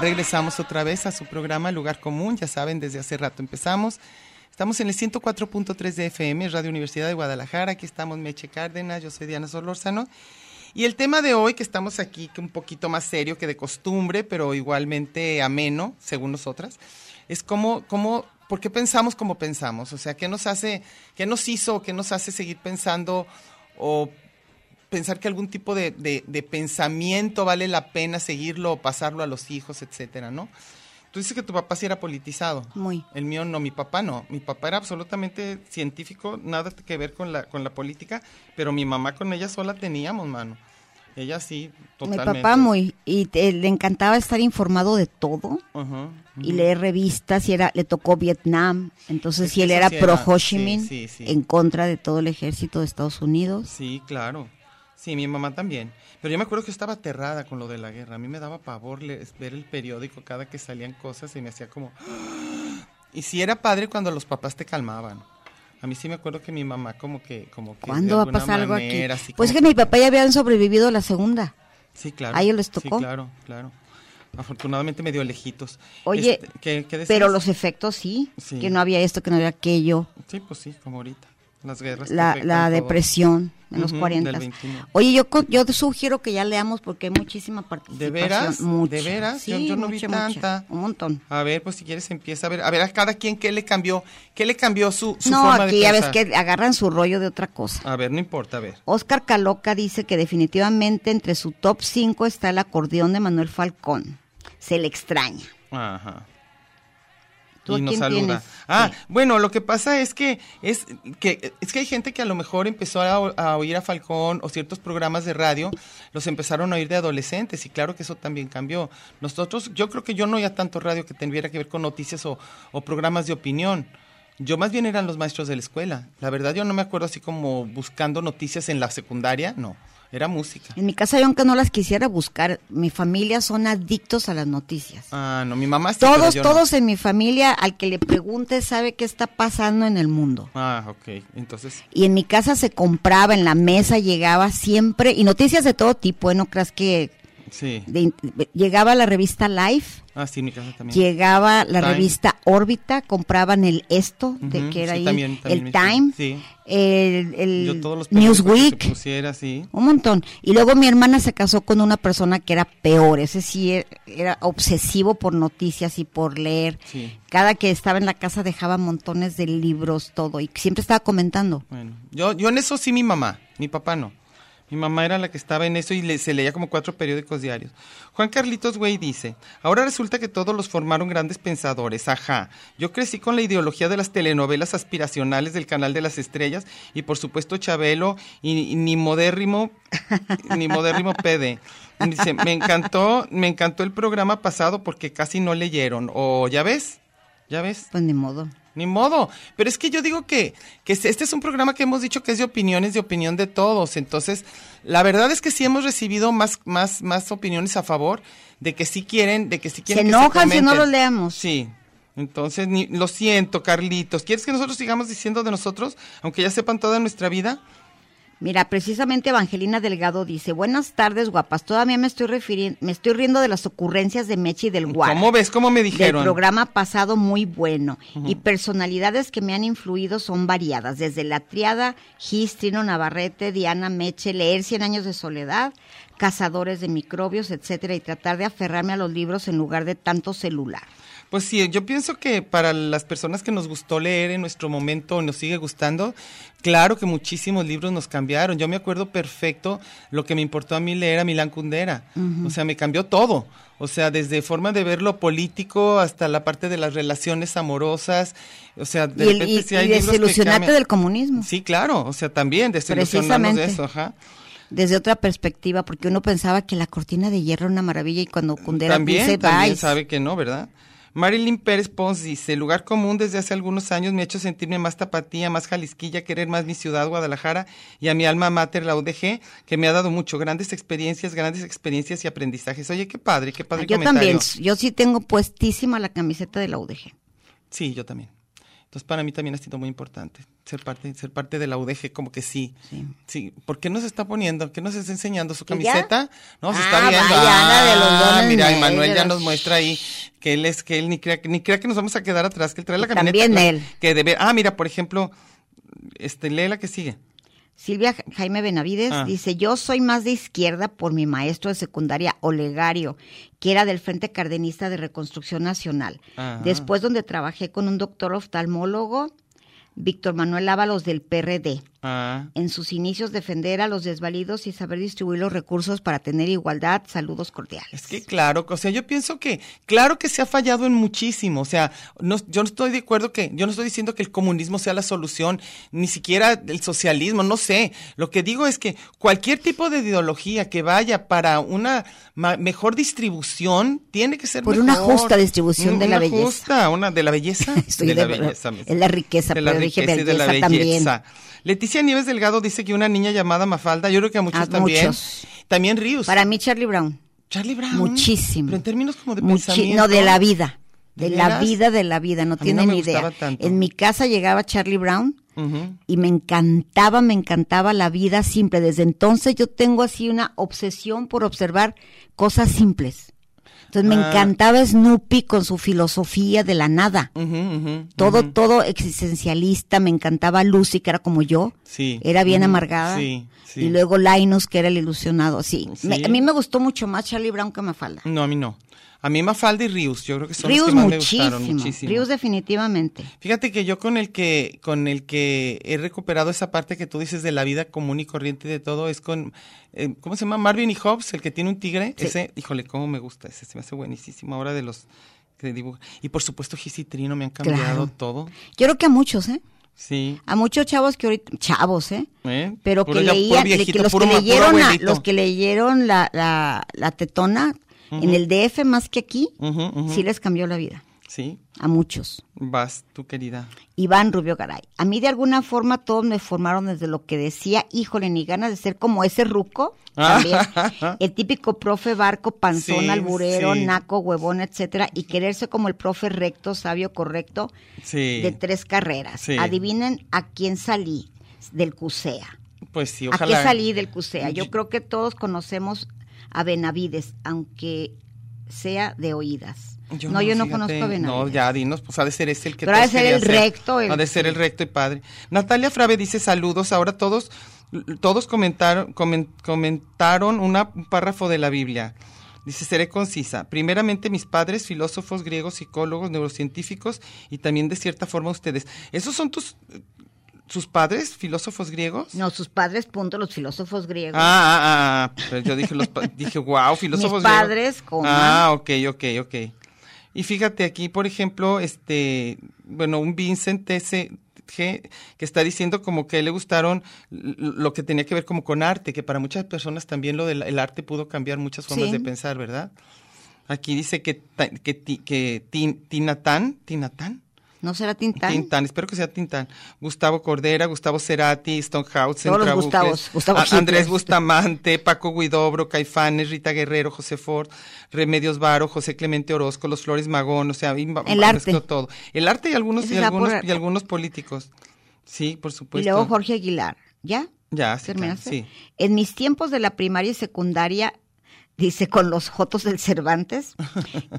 Speaker 3: Regresamos otra vez a su programa Lugar Común. Ya saben, desde hace rato empezamos. Estamos en el 104.3 de FM, Radio Universidad de Guadalajara. Aquí estamos Meche Cárdenas, yo soy Diana Solórzano. Y el tema de hoy, que estamos aquí, que un poquito más serio que de costumbre, pero igualmente ameno, según nosotras, es cómo, cómo ¿por qué pensamos como pensamos? O sea, ¿qué nos hace, qué nos hizo, qué nos hace seguir pensando o pensar que algún tipo de, de, de pensamiento vale la pena seguirlo o pasarlo a los hijos, etcétera, ¿no? Tú dices que tu papá sí era politizado.
Speaker 1: Muy.
Speaker 3: El mío no, mi papá no. Mi papá era absolutamente científico, nada que ver con la, con la política, pero mi mamá con ella sola teníamos, mano. Ella sí, totalmente.
Speaker 1: Mi papá muy, y te- le encantaba estar informado de todo
Speaker 3: Ajá,
Speaker 1: y leer revistas y era, le tocó Vietnam, entonces
Speaker 3: Es
Speaker 1: si él era
Speaker 3: sí
Speaker 1: pro
Speaker 3: era-
Speaker 1: Ho Chi Minh,
Speaker 3: sí, sí.
Speaker 1: en contra de todo el ejército de Estados Unidos.
Speaker 3: Sí, claro. Sí, mi mamá también. Pero yo me acuerdo que estaba aterrada con lo de la guerra. A mí me daba pavor ver el periódico cada que salían cosas y me hacía como... Y sí era padre cuando los papás te calmaban. A mí sí me acuerdo que mi mamá como que... Como que
Speaker 1: ¿Cuándo va a pasar algo aquí?
Speaker 3: manera,
Speaker 1: Pues
Speaker 3: como
Speaker 1: que mi papá ya habían sobrevivido la segunda.
Speaker 3: Sí, claro.
Speaker 1: ¿A ellos les
Speaker 3: Sí,
Speaker 1: tocó?
Speaker 3: claro, claro. Afortunadamente medio lejitos.
Speaker 1: Oye,
Speaker 3: Este, ¿qué- qué?
Speaker 1: Pero los efectos sí,
Speaker 3: Sí.
Speaker 1: que no había esto, que no había aquello,
Speaker 3: Sí, pues sí, como ahorita. Las guerras.
Speaker 1: la, la depresión en los
Speaker 3: Ujú,
Speaker 1: 40.
Speaker 3: del 21.
Speaker 1: Oye, yo yo te sugiero que ya leamos porque hay muchísima participación.
Speaker 3: ¿De veras?
Speaker 1: Mucha.
Speaker 3: ¿De veras? Yo-
Speaker 1: Sí,
Speaker 3: yo no vi
Speaker 1: mucha, mucha.
Speaker 3: tanta.
Speaker 1: Un montón.
Speaker 3: A ver, pues si quieres empieza a ver. A ver, a cada quien qué le cambió. ¿Qué le cambió su, su
Speaker 1: No,
Speaker 3: forma
Speaker 1: aquí
Speaker 3: de
Speaker 1: ya ves que agarran su rollo de otra cosa.
Speaker 3: A ver, no importa, a ver.
Speaker 1: Oscar Caloca dice que definitivamente entre su top 5 está el acordeón de Manuel Falcón. Se le extraña.
Speaker 3: Ajá.
Speaker 1: ¿Tú a
Speaker 3: y nos saluda.
Speaker 1: tienes?
Speaker 3: Ah,
Speaker 1: Sí.
Speaker 3: bueno, lo que pasa es que es que es que hay gente que a lo mejor empezó a, a oír a Falcón o ciertos programas de radio los empezaron a oír de adolescentes y claro que eso también cambió. Nosotros, yo creo que yo no oía tanto radio que tuviera que ver con noticias o, o programas de opinión. Yo más bien eran los maestros de la escuela. La verdad yo no me acuerdo así como buscando noticias en la secundaria, no, era música.
Speaker 1: En mi casa, yo aunque no las quisiera buscar, mi familia son adictos a las noticias.
Speaker 3: Ah, no, mi mamá sí,
Speaker 1: todos,
Speaker 3: yo no.
Speaker 1: todos en mi familia, al que le pregunte, sabe qué está pasando en el mundo.
Speaker 3: Ah, ok. Entonces,
Speaker 1: Y en mi casa se compraba, en la mesa llegaba siempre, y noticias de todo tipo, ¿eh? No creas que
Speaker 3: sí.
Speaker 1: de- llegaba la revista Life,
Speaker 3: Ah, sí, mi casa también.
Speaker 1: llegaba la
Speaker 3: Time.
Speaker 1: revista Órbita, compraban el Esto, de que era
Speaker 3: sí,
Speaker 1: ahí,
Speaker 3: también- también
Speaker 1: el
Speaker 3: me-
Speaker 1: Time,
Speaker 3: sí.
Speaker 1: el, el Newsweek,
Speaker 3: pusiera
Speaker 1: un montón. Y luego mi hermana se casó con una persona que era peor, ese sí e- era obsesivo por noticias y por leer.
Speaker 3: Sí.
Speaker 1: Cada que estaba en la casa dejaba montones de libros, todo, y siempre estaba comentando.
Speaker 3: Bueno, yo, yo en eso sí mi mamá, mi papá no. Mi mamá era la que estaba en eso y le- se leía como cuatro periódicos diarios. Juan Carlitos Güey dice, ahora resulta que todos los formaron grandes pensadores, ajá. Yo crecí con la ideología de las telenovelas aspiracionales del Canal de las Estrellas y por supuesto Chabelo y, ni modérrimo, ni modérrimo PD. Dice, me encantó, me encantó el programa pasado porque casi no leyeron. O, ¿ya ves? ¿Ya ves?
Speaker 1: Pues ni modo.
Speaker 3: Ni modo. Pero es que yo digo que, que este es un programa que hemos dicho que es de opiniones, de opinión de todos. Entonces, la verdad es que sí hemos recibido más, más, más opiniones a favor de que sí quieren, de que sí quieren
Speaker 1: Se
Speaker 3: que
Speaker 1: enojan si no los leamos.
Speaker 3: Sí. Entonces, ni, lo siento, Carlitos. ¿Quieres que nosotros sigamos diciendo de nosotros, aunque ya sepan toda nuestra vida?
Speaker 1: Mira, precisamente Evangelina Delgado dice, buenas tardes, guapas. Todavía me estoy refiriendo, me estoy riendo de las ocurrencias de Mechi y del Guara.
Speaker 3: ¿Cómo ves? ¿Cómo me dijeron?
Speaker 1: programa pasado muy bueno. Y personalidades que me han influido son variadas, desde la triada Gis, Trino Navarrete, Diana Meche, leer Cien años de soledad, Cazadores de microbios, etcétera, y tratar de aferrarme a los libros en lugar de tanto celular.
Speaker 3: Pues sí, yo pienso que para las personas que nos gustó leer en nuestro momento, nos sigue gustando, claro que muchísimos libros nos cambiaron. Yo me acuerdo perfecto lo que me importó a mí leer a Milán Kundera. O sea, me cambió todo. O sea, desde forma de ver lo político hasta la parte de las relaciones amorosas. O sea, de
Speaker 1: y
Speaker 3: repente
Speaker 1: y-
Speaker 3: sí hay
Speaker 1: y
Speaker 3: libros
Speaker 1: desilusionarte del comunismo.
Speaker 3: Sí, claro. O sea, también desilusionarnos de eso, ajá.
Speaker 1: Desde otra perspectiva, porque uno pensaba que la cortina de hierro era una maravilla y cuando Kundera
Speaker 3: También,
Speaker 1: dice,
Speaker 3: también sabe que no, ¿verdad? Marilyn Pérez Pons dice, el lugar común desde hace algunos años me ha hecho sentirme más tapatía, más jalisquilla, querer más mi ciudad, Guadalajara, y a mi alma mater, la UDG, que me ha dado mucho, grandes experiencias, grandes experiencias y aprendizajes. Oye, qué padre, qué padre
Speaker 1: Yo
Speaker 3: comentario.
Speaker 1: también, yo sí tengo puestísima la camiseta de la UDG.
Speaker 3: Sí, yo también. Entonces, para mí también ha sido muy importante ser parte, ser parte de la UDG, como que sí. Sí. ¿Por qué nos está poniendo? ¿Qué nos está enseñando? ¿Su
Speaker 1: ¿Que ya?
Speaker 3: camiseta? No, se
Speaker 1: Ah,
Speaker 3: está viendo.
Speaker 1: vaya, Ana de los
Speaker 3: Ah,
Speaker 1: dones
Speaker 3: mira, Emanuel ya
Speaker 1: negros.
Speaker 3: nos muestra ahí que él es, que él ni crea, ni crea que nos vamos a quedar atrás, que él trae la camioneta.
Speaker 1: También
Speaker 3: que-
Speaker 1: él.
Speaker 3: Que debe, ah, mira, por ejemplo, este, lee la que sigue.
Speaker 1: Silvia Jaime Benavides
Speaker 3: Ah.
Speaker 1: dice, yo soy más de izquierda por mi maestro de secundaria, Olegario, que era del Frente Cardenista de Reconstrucción Nacional.
Speaker 3: Ajá.
Speaker 1: Después donde trabajé con un doctor oftalmólogo, Víctor Manuel Ábalos del PRD.
Speaker 3: Ah,
Speaker 1: En sus inicios defender a los desvalidos y saber distribuir los recursos para tener igualdad. Saludos cordiales.
Speaker 3: es que claro, o sea, yo pienso que, claro que se ha fallado en muchísimo, o sea, no, yo no estoy de acuerdo que, yo no estoy diciendo que el comunismo sea la solución, ni siquiera el socialismo, no sé, lo que digo es que cualquier tipo de ideología que vaya para una mejor distribución, tiene que ser
Speaker 1: Por una justa distribución de la
Speaker 3: una
Speaker 1: belleza.
Speaker 3: justa, una de la belleza.
Speaker 1: Estoy
Speaker 3: de la
Speaker 1: de-
Speaker 3: belleza. me-
Speaker 1: es la riqueza,
Speaker 3: de la
Speaker 1: pero dije
Speaker 3: riqueza y de la
Speaker 1: belleza también.
Speaker 3: Leticia Nieves Delgado dice que una niña llamada Mafalda, yo creo que a muchos
Speaker 1: A
Speaker 3: también.
Speaker 1: muchos.
Speaker 3: También Ríos.
Speaker 1: Para mí, Charlie Brown.
Speaker 3: Charlie Brown.
Speaker 1: Muchísimo.
Speaker 3: Pero en términos como de
Speaker 1: Muchi-
Speaker 3: pensamiento.
Speaker 1: no, de la vida.
Speaker 3: ¿De
Speaker 1: De, la vida, de la vida. No
Speaker 3: no
Speaker 1: tienen ni idea.
Speaker 3: tanto.
Speaker 1: En mi casa llegaba Charlie Brown y me encantaba, me encantaba la vida simple. Desde entonces yo tengo así una obsesión por observar cosas simples. Entonces me
Speaker 3: Ah.
Speaker 1: encantaba Snoopy con su filosofía de la nada. Todo, todo existencialista. Me encantaba Lucy, que era como yo.
Speaker 3: Sí.
Speaker 1: Era bien amargada.
Speaker 3: Sí, sí.
Speaker 1: Y luego Linus, que era el ilusionado. Sí.
Speaker 3: Sí.
Speaker 1: Me- a mí me gustó mucho más Charlie Brown que Mafalda.
Speaker 3: No, a mí no. A mí Mafalda y Rius, yo creo que son los que más
Speaker 1: muchísimo.
Speaker 3: me gustaron muchísimo.
Speaker 1: Ríos definitivamente.
Speaker 3: Fíjate que yo con el que con el que he recuperado esa parte que tú dices de la vida común y corriente de todo es con eh, ¿cómo se llama? Marvin y Hobbes, el que tiene un tigre,
Speaker 1: Sí.
Speaker 3: ese, híjole, cómo me gusta, ese se me hace buenísimo ahora de los que dibujan. Y por supuesto Gis y Trino me han cambiado
Speaker 1: Claro.
Speaker 3: todo.
Speaker 1: Yo creo que a muchos, ¿eh?
Speaker 3: Sí.
Speaker 1: A muchos chavos que ahorita, chavos, ¿eh?
Speaker 3: ¿eh?
Speaker 1: Pero
Speaker 3: Puro
Speaker 1: que leían, le-
Speaker 3: viejito,
Speaker 1: que los
Speaker 3: puro
Speaker 1: que leyeron, los que leyeron la, la, la tetona en el DF más que aquí, sí les cambió la vida.
Speaker 3: Sí,
Speaker 1: A muchos.
Speaker 3: vas, tu querida.
Speaker 1: Iván Rubio Garay. A mí de alguna forma todos me formaron desde lo que decía, híjole, ni ganas de ser como ese ruco. También. el típico profe barco, panzón,
Speaker 3: Sí,
Speaker 1: alburero,
Speaker 3: sí.
Speaker 1: naco, huevón, etcétera, y quererse como el profe recto, sabio, correcto,
Speaker 3: Sí.
Speaker 1: de tres carreras.
Speaker 3: Sí.
Speaker 1: Adivinen a quién salí del CUSEA.
Speaker 3: Pues sí,
Speaker 1: ¿A
Speaker 3: ojalá.
Speaker 1: qué salí del CUSEA? Yo- creo que todos conocemos a Benavides, aunque sea de oídas. no, yo no
Speaker 3: fíjate,
Speaker 1: conozco a Benavides.
Speaker 3: No, ya dinos, pues ha de ser ese el que
Speaker 1: Pero ha de ser el recto, el-
Speaker 3: Ha de ser el recto y padre. Natalia Frave dice saludos. Ahora todos, todos comentaron, comen- comentaron una- un párrafo de la Biblia. Dice, seré concisa. Primeramente mis padres, filósofos griegos, psicólogos, neurocientíficos y también de cierta forma ustedes. ¿Esos son tus, sus padres, filósofos griegos?
Speaker 1: No, sus padres, punto, los filósofos griegos.
Speaker 3: Ah, ah, ah, pero yo dije, los, dije, wow, filósofos
Speaker 1: Mis padres,
Speaker 3: griegos. Ah, ok, ok, ok. Y fíjate aquí, por ejemplo, este, bueno, un Vincent. G, que está diciendo como que le gustaron lo que tenía que ver como con arte, que para muchas personas también lo del el arte pudo cambiar muchas formas
Speaker 1: Sí.
Speaker 3: de pensar, ¿verdad? Aquí dice que, que, que Tin- Tinatán, Tinatán,
Speaker 1: ¿No será Tintán?
Speaker 3: Tintán, espero que sea Tintán. Gustavo Cordera, Gustavo Cerati, Stonehausen,
Speaker 1: Todos los Gustavos, Gustavo.
Speaker 3: Andrés Bustamante, Paco Guidobro, Caifanes, Rita Guerrero, José Ford, Remedios Varo, José Clemente Orozco, Los Flores Magón, o sea, y
Speaker 1: El arte.
Speaker 3: todo. El arte y algunos, y algunos,
Speaker 1: por-
Speaker 3: y algunos políticos. Sí, por
Speaker 1: Y
Speaker 3: supuesto.
Speaker 1: luego Jorge Aguilar. ¿Ya?
Speaker 3: Ya, sí, sí.
Speaker 1: En mis tiempos de la primaria y secundaria, dice, con los jotos del Cervantes,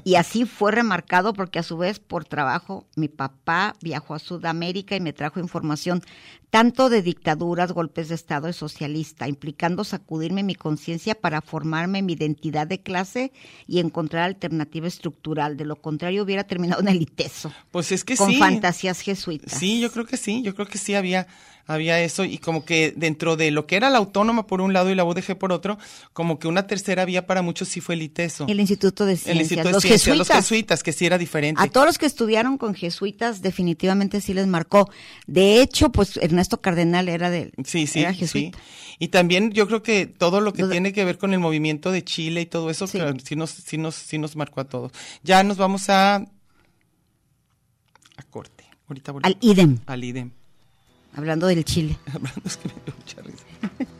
Speaker 1: y así fue remarcado porque a su vez por trabajo mi papá viajó a Sudamérica y me trajo información tanto de dictaduras, golpes de Estado y socialista, implicando sacudirme mi conciencia para formarme mi identidad de clase y encontrar alternativa estructural. De lo contrario hubiera terminado en el ITESO,
Speaker 3: Pues es que
Speaker 1: con
Speaker 3: sí.
Speaker 1: fantasías jesuitas.
Speaker 3: Sí, yo creo que sí, yo creo que sí había, había eso y como que dentro de lo que era la autónoma por un lado y la UDG por otro, como que una tercera vía para muchos sí fue el ITESO.
Speaker 1: El Instituto de Ciencias,
Speaker 3: El Instituto de
Speaker 1: los
Speaker 3: Ciencias, los
Speaker 1: jesuitas.
Speaker 3: que sí era diferente.
Speaker 1: A todos los que estudiaron con jesuitas definitivamente sí les marcó. De hecho, pues Ernesto Cardenal era de
Speaker 3: Sí, sí,
Speaker 1: era
Speaker 3: sí. Y también yo creo que todo lo que
Speaker 1: Los
Speaker 3: tiene que ver con el movimiento de Chile y todo eso,
Speaker 1: Sí.
Speaker 3: que sí nos, sí nos, sí nos marcó a todos. Ya nos vamos a a corte. Ahorita volvemos.
Speaker 1: Al idem,
Speaker 3: Al idem.
Speaker 1: Hablando del Chile.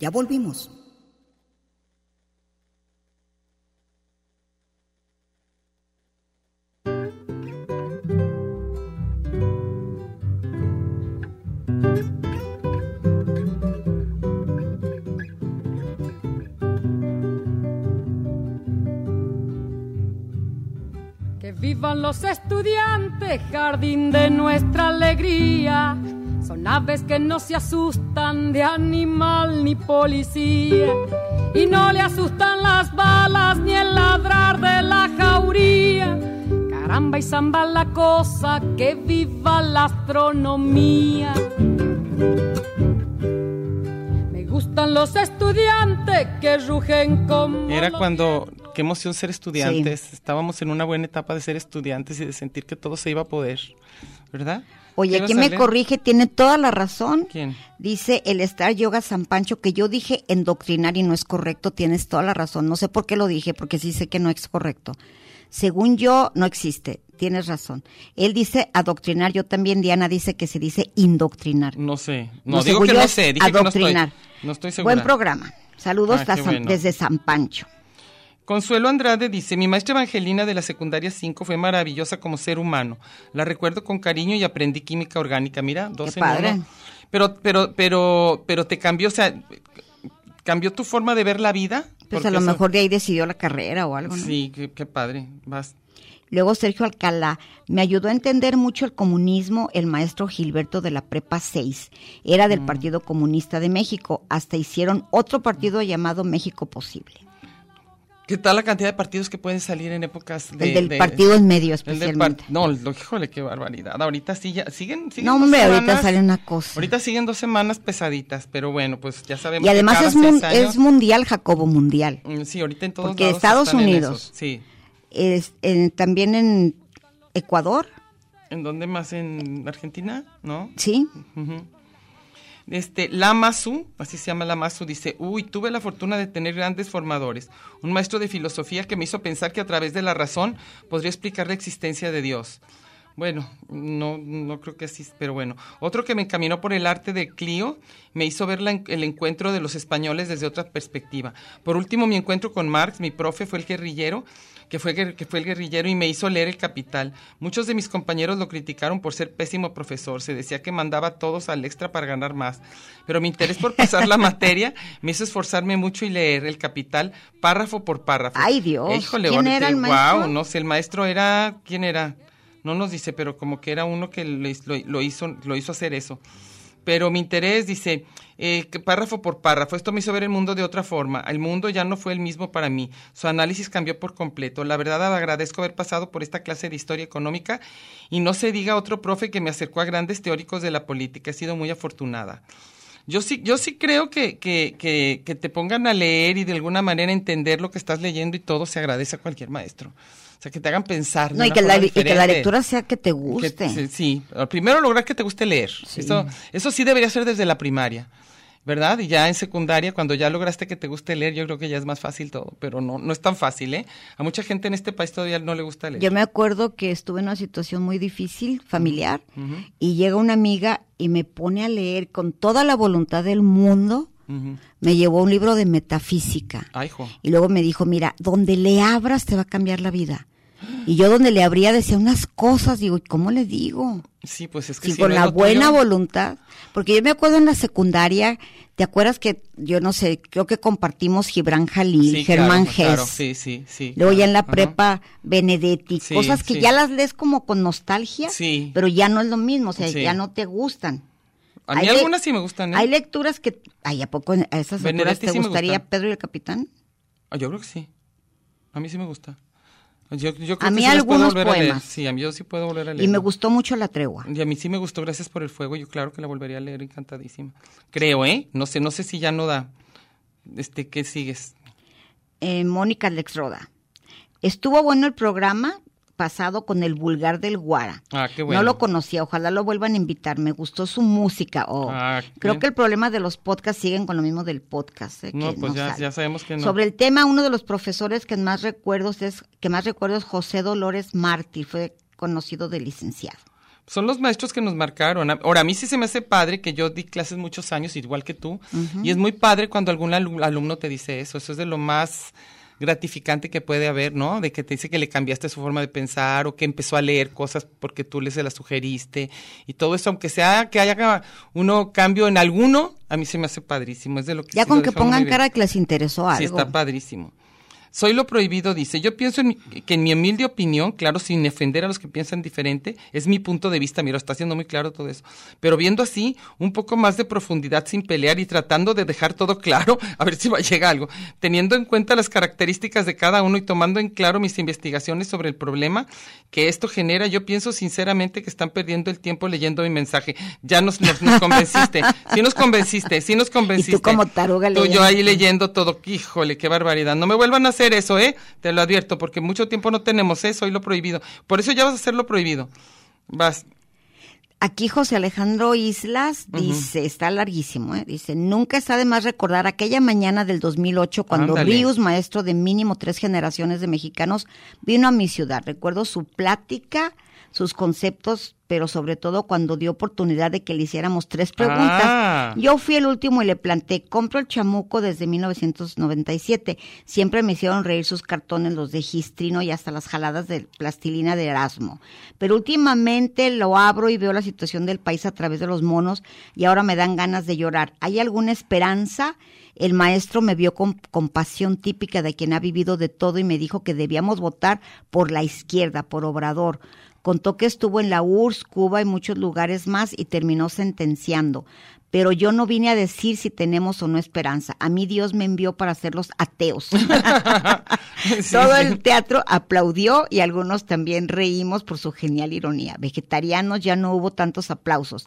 Speaker 4: Ya volvimos.
Speaker 5: Que vivan los estudiantes, jardín de nuestra alegría. Son aves que no se asustan de animal ni policía. Y no le asustan las balas ni el ladrar de la jauría. Caramba y zamba la cosa, que viva la astronomía. Me gustan los estudiantes que rugen como.
Speaker 3: Era cuando, qué emoción ser estudiantes. Estábamos en una buena etapa de ser estudiantes y de sentir que todo se iba a poder, ¿verdad?
Speaker 1: Oye,
Speaker 3: ¿Qué
Speaker 1: aquí me corrige, tiene toda la razón.
Speaker 3: ¿Quién?
Speaker 1: Dice el Star Yoga San Pancho que yo dije endoctrinar y no es correcto, tienes toda la razón. No sé por qué lo dije, porque sí sé que no es correcto. Según yo, no existe, tienes razón. Él dice adoctrinar, yo también, Diana dice que se dice indoctrinar.
Speaker 3: No sé. No,
Speaker 1: No,
Speaker 3: digo que no sé, dije que no estoy.
Speaker 1: adoctrinar.
Speaker 3: No estoy segura.
Speaker 1: Buen programa. Saludos
Speaker 3: Ah,
Speaker 1: San-
Speaker 3: bueno.
Speaker 1: desde San Pancho.
Speaker 3: Consuelo Andrade dice, mi maestra Evangelina de la secundaria 5 fue maravillosa como ser humano. La recuerdo con cariño y aprendí química orgánica. Mira, dos
Speaker 1: Qué
Speaker 3: en
Speaker 1: padre.
Speaker 3: Pero, pero, pero, pero te cambió, o sea, cambió tu forma de ver la vida.
Speaker 1: Pues a lo
Speaker 3: eso-
Speaker 1: mejor de ahí decidió la carrera o algo, ¿no?
Speaker 3: Sí, qué, qué padre. Vas.
Speaker 1: Luego Sergio Alcalá, me ayudó a entender mucho el comunismo el maestro Gilberto de la Prepa 6. Era
Speaker 3: Mm.
Speaker 1: del Partido Comunista de México. Hasta hicieron otro partido llamado México Posible.
Speaker 3: ¿Qué tal la cantidad de partidos que pueden salir en épocas de...
Speaker 1: el del
Speaker 3: de-
Speaker 1: partido en medio
Speaker 3: el del
Speaker 1: especialmente.
Speaker 3: no, lo, híjole, qué barbaridad. Ahorita sí, ya, siguen, siguen
Speaker 1: No, hombre, ahorita sale una cosa.
Speaker 3: Ahorita siguen dos semanas pesaditas, pero bueno, pues ya sabemos
Speaker 1: Y además
Speaker 3: que
Speaker 1: es,
Speaker 3: cada
Speaker 1: mun-
Speaker 3: seis años-
Speaker 1: es mundial, Jacobo, mundial.
Speaker 3: Mm, Sí, ahorita en todos
Speaker 1: Porque
Speaker 3: lados
Speaker 1: Estados
Speaker 3: están
Speaker 1: Unidos.
Speaker 3: Sí.
Speaker 1: Es, en- también en Ecuador,
Speaker 3: ¿En dónde más? ¿En Argentina? ¿No?
Speaker 1: ¿sí?
Speaker 3: Ujú. Este, Lamasu, así se llama Lamasu, dice, uy, tuve la fortuna de tener grandes formadores. Un maestro de filosofía que me hizo pensar que a través de la razón podría explicar la existencia de Dios. Bueno, no, no creo que así, pero bueno. Otro que me encaminó por el arte de Clio me hizo ver la el encuentro de los españoles desde otra perspectiva. Por último, mi encuentro con Marx, mi profe, fue el guerrillero, que fue, que fue el guerrillero y me hizo leer El Capital. Muchos de mis compañeros lo criticaron por ser pésimo profesor. Se decía que mandaba a todos al extra para ganar más. Pero mi interés por pasar la materia me hizo esforzarme mucho y leer El Capital párrafo por párrafo.
Speaker 1: Ay, Dios.
Speaker 3: Híjole,
Speaker 1: ¿Quién
Speaker 3: ahorita-
Speaker 1: era el maestro?
Speaker 3: guau, no sé, el maestro era, ¿quién era? No nos dice, pero como que era uno que lo, hizo, lo hizo hacer eso. Pero mi interés, dice, eh, párrafo por párrafo, esto me hizo ver el mundo de otra forma. El mundo ya no fue el mismo para mí. Su análisis cambió por completo. La verdad, agradezco haber pasado por esta clase de historia económica y no se diga otro profe que me acercó a grandes teóricos de la política. He sido muy afortunada. Yo sí, yo sí creo que, que, que, que te pongan a leer y de alguna manera entender lo que estás leyendo y todo se agradece a cualquier maestro. O sea, que te hagan pensar. de
Speaker 1: No, y que, la,
Speaker 3: forma
Speaker 1: y que la
Speaker 3: diferente.
Speaker 1: lectura sea que te guste.
Speaker 3: sí, sí. primero lograr que te guste leer.
Speaker 1: Sí.
Speaker 3: Eso, eso sí debería ser desde la primaria, ¿verdad? Y ya en secundaria, cuando ya lograste que te guste leer, yo creo que ya es más fácil todo, pero no, no es tan fácil, ¿eh? A mucha gente en este país todavía no le gusta leer.
Speaker 1: Yo me acuerdo que estuve en una situación muy difícil, familiar, y llega una amiga y me pone a leer con toda la voluntad del mundo. Me llevó un libro de metafísica.
Speaker 3: Ay.
Speaker 1: Y luego me dijo, mira, donde le abras te va a cambiar la vida. Y yo donde le abría decía unas cosas, digo, ¿y cómo le digo?
Speaker 3: Sí, pues es que
Speaker 1: Sí,
Speaker 3: si
Speaker 1: con
Speaker 3: no
Speaker 1: la buena
Speaker 3: tuyo-
Speaker 1: voluntad. Porque yo me acuerdo en la secundaria, ¿te acuerdas que, yo no sé, creo que compartimos Gibran Jalil,
Speaker 3: Sí,
Speaker 1: Germán
Speaker 3: claro, claro,
Speaker 1: Gess,
Speaker 3: sí, sí, sí.
Speaker 1: luego ya en la prepa Benedetti,
Speaker 3: Sí,
Speaker 1: cosas que ya las lees como con nostalgia,
Speaker 3: Sí.
Speaker 1: pero ya no es lo mismo, o sea, ya no te gustan.
Speaker 3: A mí
Speaker 1: Hay
Speaker 3: algunas sí me gustan, ¿eh?
Speaker 1: Hay lecturas que, ay, ¿a poco a esas lecturas
Speaker 3: Benedetti
Speaker 1: te gustaría. Pedro y el Capitán?
Speaker 3: Ah, yo creo que sí. A mí sí me gusta. Yo, yo creo
Speaker 1: A
Speaker 3: que
Speaker 1: mí
Speaker 3: sí las puedo
Speaker 1: algunos
Speaker 3: volver a leer.
Speaker 1: poemas.
Speaker 3: Sí, a mí yo sí puedo volver a leer.
Speaker 1: Y me gustó mucho La Tregua.
Speaker 3: Y a mí sí me gustó Gracias por el fuego. Yo claro que la volvería a leer encantadísima. Creo, ¿eh? No sé, no sé si ya no da. Este, ¿qué sigues?
Speaker 1: eh, Mónica Alex Roda. Estuvo bueno el programa pasado con el vulgar del Guara.
Speaker 3: Ah, qué bueno.
Speaker 1: No lo conocía, ojalá lo vuelvan a invitar. Me gustó su música. Oh,
Speaker 3: Ah,
Speaker 1: creo que el problema de los podcasts siguen con lo mismo del podcast. eh,
Speaker 3: No, pues ya, sabemos que no.
Speaker 1: Sobre el tema, uno de los profesores que más recuerdos es que más recuerdo es José Dolores Mártir, fue conocido de licenciado.
Speaker 3: Son los maestros que nos marcaron. Ahora, a mí sí se me hace padre que yo di clases muchos años, igual que tú, y es muy padre cuando algún alu- alumno te dice eso. Eso es de lo más gratificante que puede haber, ¿no? De que te dice que le cambiaste su forma de pensar o que empezó a leer cosas porque tú le se las sugeriste y todo eso, aunque sea que haya uno cambio en alguno, a mí se me hace padrísimo. Es de lo que
Speaker 1: Ya
Speaker 3: sí
Speaker 1: con que pongan cara que les interesó algo.
Speaker 3: Sí, está padrísimo. Soy lo prohibido, dice. Yo pienso en que en mi humilde opinión, claro, sin ofender a los que piensan diferente, es mi punto de vista. Mira, está haciendo muy claro todo eso. Pero viendo así, un poco más de profundidad sin pelear y tratando de dejar todo claro, a ver si va a llegar algo. Teniendo en cuenta las características de cada uno y tomando en claro mis investigaciones sobre el problema que esto genera, yo pienso sinceramente que están perdiendo el tiempo leyendo mi mensaje. Ya nos, nos, nos convenciste. Sí nos convenciste, sí nos convenciste.
Speaker 1: como taruga
Speaker 3: Tú, yo ahí leyendo todo. Híjole, qué barbaridad. No me vuelvan a hacer eso, ¿eh? Te lo advierto, porque mucho tiempo no tenemos eso y lo prohibido. Por eso ya vas a hacer lo prohibido. Vas.
Speaker 1: Aquí José Alejandro Islas dice, está larguísimo, ¿eh? dice, nunca está de más recordar aquella mañana del 2008 cuando
Speaker 3: Ándale.
Speaker 1: Ríos, maestro de mínimo tres generaciones de mexicanos, vino a mi ciudad. Recuerdo su plática, sus conceptos, pero sobre todo cuando dio oportunidad de que le hiciéramos tres preguntas.
Speaker 3: Ah.
Speaker 1: Yo fui el último y le planté, compro el chamuco desde 1997. Siempre me hicieron reír sus cartones, los de Gistrino y hasta las jaladas de plastilina de Erasmo. Pero últimamente lo abro y veo la situación del país a través de los monos y ahora me dan ganas de llorar. ¿Hay alguna esperanza? El maestro me vio con compasión típica de quien ha vivido de todo y me dijo que debíamos votar por la izquierda, por Obrador. Contó que estuvo en la URSS, Cuba y muchos lugares más y terminó sentenciando. Pero yo no vine a decir si tenemos o no esperanza. A mí Dios me envió para hacerlos ateos.
Speaker 3: Sí,
Speaker 1: Todo el teatro aplaudió y algunos también reímos por su genial ironía. Vegetarianos ya no hubo tantos aplausos,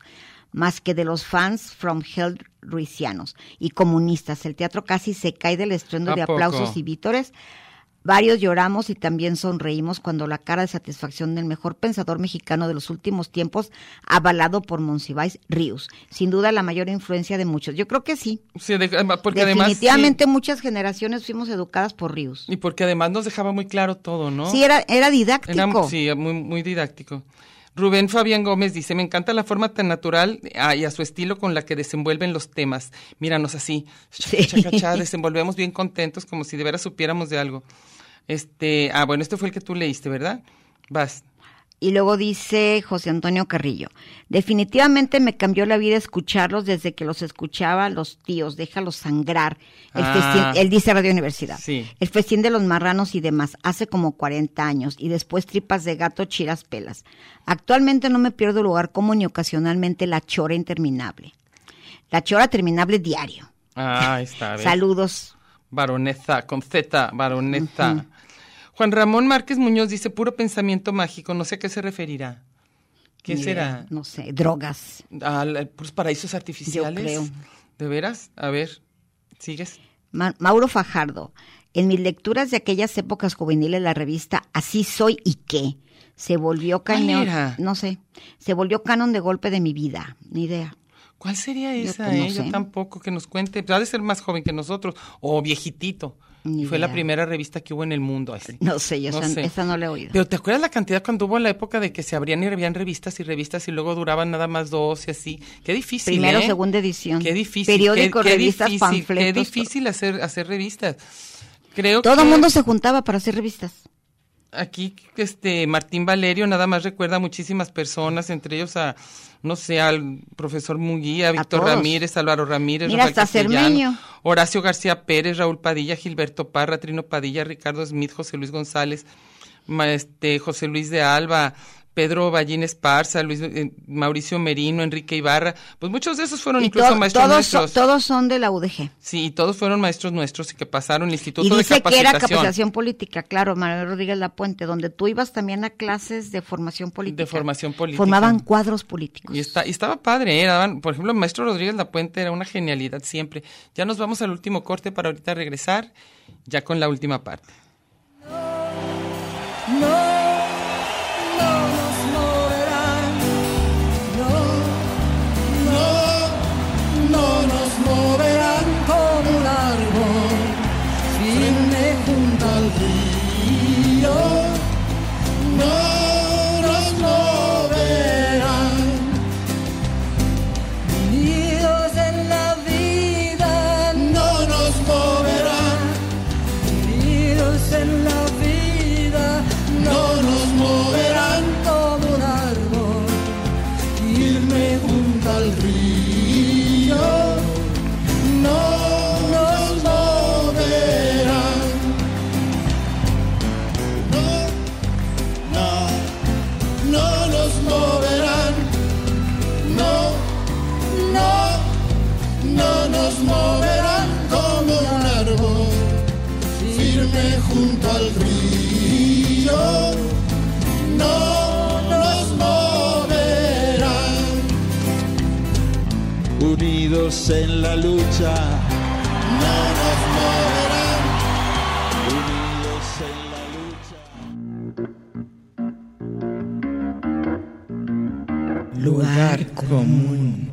Speaker 1: más que de los fans from hell ruisianos y comunistas. El teatro casi se cae del estruendo
Speaker 3: ¿A
Speaker 1: de
Speaker 3: poco?
Speaker 1: aplausos y vítores. Varios lloramos y también sonreímos cuando la cara de satisfacción del mejor pensador mexicano de los últimos tiempos, avalado por Monsiváis Ríos. Sin duda la mayor influencia de muchos. Yo creo que sí.
Speaker 3: Sí, de- porque además.
Speaker 1: Definitivamente muchas generaciones fuimos educadas por Ríos.
Speaker 3: sí, y porque además nos dejaba muy claro todo, ¿no?
Speaker 1: Sí, era, era didáctico.
Speaker 3: Era- sí, muy, muy didáctico. Rubén Fabián Gómez dice, me encanta la forma tan natural ah, y a su estilo con la que desenvuelven los temas. Míranos así,
Speaker 1: Sí.
Speaker 3: cha, cha, cha, desenvolvemos bien contentos como si de veras supiéramos de algo. Este, ah, bueno, este fue el que tú leíste, ¿verdad? Vas.
Speaker 1: Y luego dice José Antonio Carrillo, definitivamente me cambió la vida escucharlos desde que los escuchaba los tíos, déjalos sangrar. El
Speaker 3: Ah.
Speaker 1: festín- él dice Radio Universidad.
Speaker 3: Sí.
Speaker 1: El festín de los marranos y demás, hace como 40 años, y después tripas de gato, chiras pelas. Actualmente no me pierdo lugar como ni ocasionalmente la chora interminable. La chora terminable diario.
Speaker 3: Ah, ahí está.
Speaker 1: Saludos.
Speaker 3: Baroneza, con Z, baroneza. Juan Ramón Márquez Muñoz dice, puro pensamiento mágico, no sé a qué se referirá. ¿Qué será?
Speaker 1: No sé, drogas.
Speaker 3: ¿A puros paraísos artificiales?
Speaker 1: creo.
Speaker 3: ¿De veras? A ver, ¿sigues?
Speaker 1: Ma- Mauro Fajardo, en mis lecturas de aquellas épocas juveniles, la revista Así soy y qué se volvió
Speaker 3: ¿Cuál
Speaker 1: cañón. No sé, se volvió canon de golpe de mi vida, ni idea.
Speaker 3: ¿Cuál sería
Speaker 1: Yo,
Speaker 3: esa?
Speaker 1: pues, no
Speaker 3: eh? Yo tampoco, que nos cuente. Ha de ser más joven que nosotros, o viejitito.
Speaker 1: Ni
Speaker 3: Y fue la primera revista que hubo en el mundo. así.
Speaker 1: No sé, yo
Speaker 3: No
Speaker 1: esa,
Speaker 3: sé.
Speaker 1: esa no la he oído.
Speaker 3: Pero ¿te acuerdas la cantidad cuando hubo la época de que se abrían y habían revistas y revistas y luego duraban nada más dos y así? Qué difícil,
Speaker 1: Primero,
Speaker 3: ¿eh?
Speaker 1: segunda edición.
Speaker 3: Qué difícil.
Speaker 1: Periódico,
Speaker 3: qué, qué
Speaker 1: revistas,
Speaker 3: difícil,
Speaker 1: panfletos.
Speaker 3: Qué difícil hacer, hacer revistas. Creo
Speaker 1: Todo
Speaker 3: que
Speaker 1: el mundo se juntaba para hacer revistas.
Speaker 3: Aquí, este, Martín Valerio nada más recuerda a muchísimas personas, entre ellos a, no sé, al profesor Munguía, a Víctor
Speaker 1: todos.
Speaker 3: Ramírez, Álvaro Ramírez,
Speaker 1: Mira, hasta Cermeño.
Speaker 3: Horacio García Pérez, Raúl Padilla, Gilberto Parra, Trino Padilla, Ricardo Smith, José Luis González, este, José Luis de Alba, Pedro Ballín Esparza, Luis, eh, Mauricio Merino, Enrique Ibarra, pues muchos de esos fueron
Speaker 1: Y
Speaker 3: incluso
Speaker 1: to-
Speaker 3: maestros
Speaker 1: todos, son-
Speaker 3: nuestros.
Speaker 1: todos son de la UDG.
Speaker 3: Sí, y todos fueron maestros nuestros y que pasaron el Instituto
Speaker 1: Y
Speaker 3: de
Speaker 1: dice que
Speaker 3: Capacitación.
Speaker 1: era capacitación política, claro, Manuel Rodríguez Lapuente, donde tú ibas también a clases de formación política.
Speaker 3: De formación política.
Speaker 1: Formaban cuadros políticos.
Speaker 3: Y, está, y estaba padre, ¿eh? Daban- por ejemplo, el maestro Rodríguez Lapuente era una genialidad siempre. Ya nos vamos al último corte para ahorita regresar, ya con la última parte.
Speaker 6: Unidos en la
Speaker 7: lucha,
Speaker 6: No nos moverán.
Speaker 7: unidos en la lucha.
Speaker 8: Lugar común.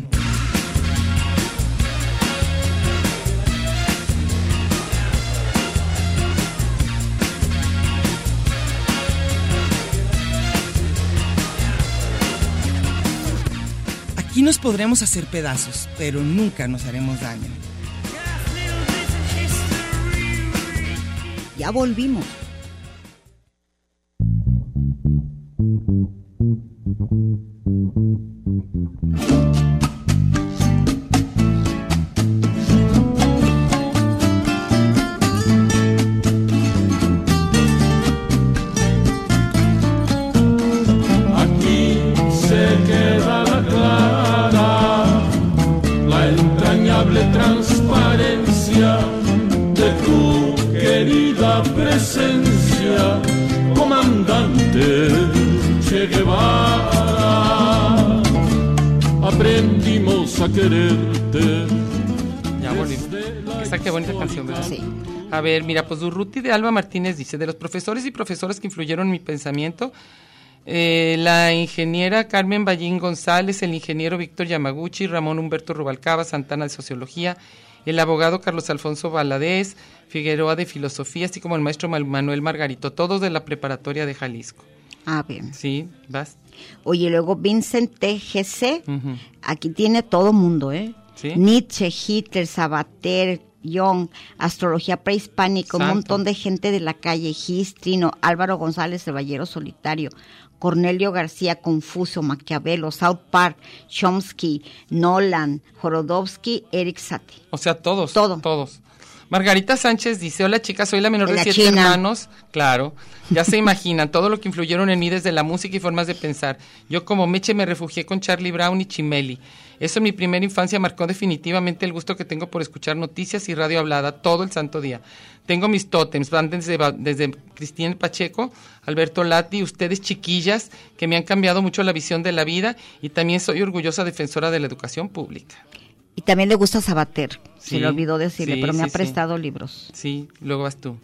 Speaker 8: Aquí nos podremos hacer pedazos, pero nunca nos haremos daño.
Speaker 4: Ya volvimos.
Speaker 9: A
Speaker 3: ver, mira, pues Durruti de Alba Martínez dice, de los profesores y profesoras que influyeron en mi pensamiento, eh, la ingeniera Carmen Ballín González, el ingeniero Víctor Yamaguchi, Ramón Humberto Rubalcaba, Santana de Sociología, el abogado Carlos Alfonso Valadez, Figueroa de Filosofía, así como el maestro Manuel Margarito, todos de la preparatoria de Jalisco.
Speaker 1: Ah, bien.
Speaker 3: ¿Sí? ¿Vas?
Speaker 1: Oye, luego Vincent TGC, aquí tiene todo mundo, ¿eh?
Speaker 3: Sí.
Speaker 1: Nietzsche, Hitler, Sabater, Young, Astrología Prehispánica, un montón de gente de la calle, Gistrino, Álvaro González, Caballero Solitario, Cornelio García, Confucio, Maquiavelo, South Park, Chomsky, Nolan, Jorodowski, Eric Satie.
Speaker 3: O sea, todos.
Speaker 1: Todo.
Speaker 3: Todos. Margarita Sánchez dice, hola chicas, soy la menor
Speaker 1: De
Speaker 3: de,
Speaker 1: la
Speaker 3: siete
Speaker 1: China.
Speaker 3: hermanos. Claro, ya se imaginan todo lo que influyeron en mí desde la música y formas de pensar. Yo como Meche me refugié con Charlie Brown y Chimeli. Eso en mi primera infancia marcó definitivamente el gusto que tengo por escuchar noticias y radio hablada todo el santo día. Tengo mis tótems, van desde, desde Cristina Pacheco, Alberto Lati, ustedes chiquillas, que me han cambiado mucho la visión de la vida y también soy orgullosa defensora de la educación pública.
Speaker 1: Y también le gusta Sabater.
Speaker 3: Sí,
Speaker 1: se le olvidó decirle,
Speaker 3: sí,
Speaker 1: pero me
Speaker 3: sí,
Speaker 1: ha prestado libros.
Speaker 3: Sí, luego vas tú.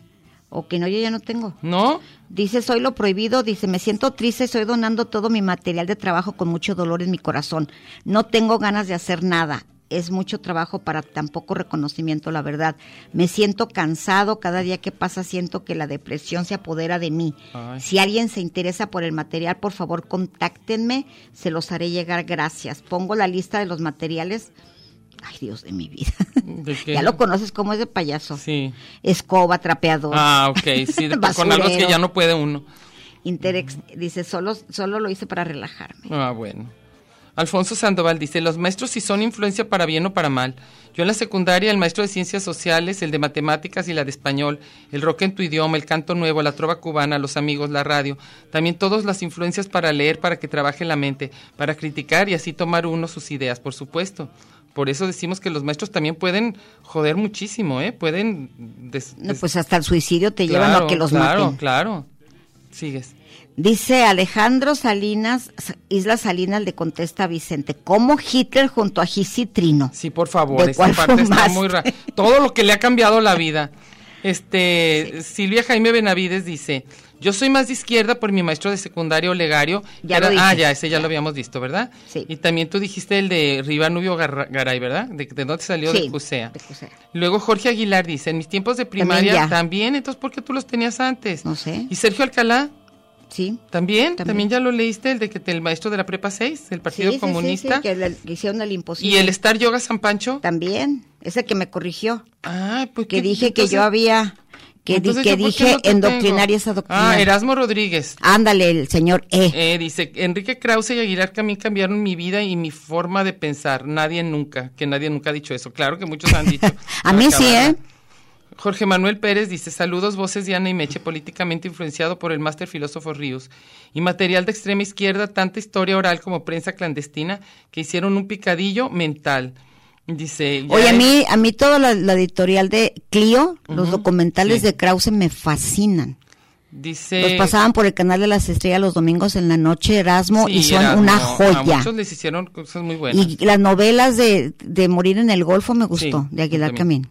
Speaker 1: O que no, yo ya no tengo.
Speaker 3: ¿No?
Speaker 1: Dice, soy lo prohibido, dice, me siento triste, estoy donando todo mi material de trabajo con mucho dolor en mi corazón. No tengo ganas de hacer nada. Es mucho trabajo para tan poco reconocimiento, la verdad. Me siento cansado, cada día que pasa siento que la depresión se apodera de mí.
Speaker 3: Ay.
Speaker 1: Si alguien se interesa por el material, por favor, contáctenme, se los haré llegar, gracias. Pongo la lista de los materiales. Ay, Dios de mi vida.
Speaker 3: ¿De qué?
Speaker 1: Ya lo conoces como es de payaso.
Speaker 3: Sí.
Speaker 1: Escoba, trapeador.
Speaker 3: Ah, ok, sí, con algo que ya no puede uno.
Speaker 1: Interex dice, solo, solo lo hice para relajarme.
Speaker 3: Ah, bueno. Alfonso Sandoval dice, los maestros sí son influencia para bien o para mal. Yo en la secundaria, el maestro de ciencias sociales, el de matemáticas y la de español, el rock en tu idioma, el canto nuevo, la trova cubana, los amigos, la radio, también todas las influencias para leer, para que trabaje la mente, para criticar y así tomar uno sus ideas, por supuesto. Por eso decimos que los maestros también pueden joder muchísimo, ¿eh? Pueden... des-
Speaker 1: No, pues hasta el suicidio te llevan
Speaker 3: Claro,
Speaker 1: a que los
Speaker 3: claro,
Speaker 1: maten.
Speaker 3: Claro, Sigues.
Speaker 1: Dice Alejandro Salinas, Isla Salinas le contesta a Vicente, ¿cómo Hitler junto a Gisitrino?
Speaker 3: Sí, por favor,
Speaker 1: ¿De
Speaker 3: esta parte está muy rara. Todo lo que le ha cambiado la vida. Este, Silvia Jaime Benavides dice, yo soy más de izquierda por mi maestro de secundario Olegario.
Speaker 1: Ya lo
Speaker 3: ah, ya, ese ya lo habíamos visto, ¿verdad?
Speaker 1: Sí.
Speaker 3: Y también tú dijiste el de Riva Nubio Garra- Garay, ¿verdad? ¿De, de dónde salió?
Speaker 1: Sí,
Speaker 3: de Cusea.
Speaker 1: de Cusea.
Speaker 3: Luego Jorge Aguilar dice, en mis tiempos de primaria
Speaker 1: ya.
Speaker 3: también, entonces ¿por qué tú los tenías antes?
Speaker 1: No sé.
Speaker 3: Y Sergio Alcalá,
Speaker 1: Sí.
Speaker 3: ¿también?
Speaker 1: También.
Speaker 3: ¿También, ya lo leíste? El de que el maestro de la Prepa 6, del Partido
Speaker 1: Sí, sí, sí,
Speaker 3: Comunista.
Speaker 1: sí, que le que hicieron el imposible.
Speaker 3: Y el Star Yoga San Pancho.
Speaker 1: También, ese que me corrigió,
Speaker 3: Ah, pues
Speaker 1: que
Speaker 3: ¿qué-
Speaker 1: dije que yo había, que, di-
Speaker 3: yo
Speaker 1: dije
Speaker 3: no
Speaker 1: endoctrinar y esa doctrina.
Speaker 3: Ah, Erasmo Rodríguez.
Speaker 1: Ándale, el señor E.
Speaker 3: Eh, dice, Enrique Krause y Aguilar también cambiaron mi vida y mi forma de pensar. Nadie nunca, que nadie nunca ha dicho eso. Claro que muchos han dicho.
Speaker 1: A mí sí. ¿eh?
Speaker 3: Jorge Manuel Pérez dice, saludos, voces de Ana y Meche, políticamente influenciado por el máster filósofo Ríos. Y material de extrema izquierda, tanta historia oral como prensa clandestina, que hicieron un picadillo mental. Dice,
Speaker 1: Oye, a mí, a mí toda la, la editorial de Clio, los documentales
Speaker 3: sí.
Speaker 1: de Krause me fascinan.
Speaker 3: dice,
Speaker 1: Los pasaban por el canal de las estrellas los domingos en la noche, Erasmo,
Speaker 3: Sí,
Speaker 1: y son
Speaker 3: Erasmo,
Speaker 1: una
Speaker 3: A
Speaker 1: joya.
Speaker 3: muchos les hicieron cosas muy buenas.
Speaker 1: Y las novelas de, de Morir en el Golfo me gustó,
Speaker 3: Sí,
Speaker 1: de Aguilar. Camín.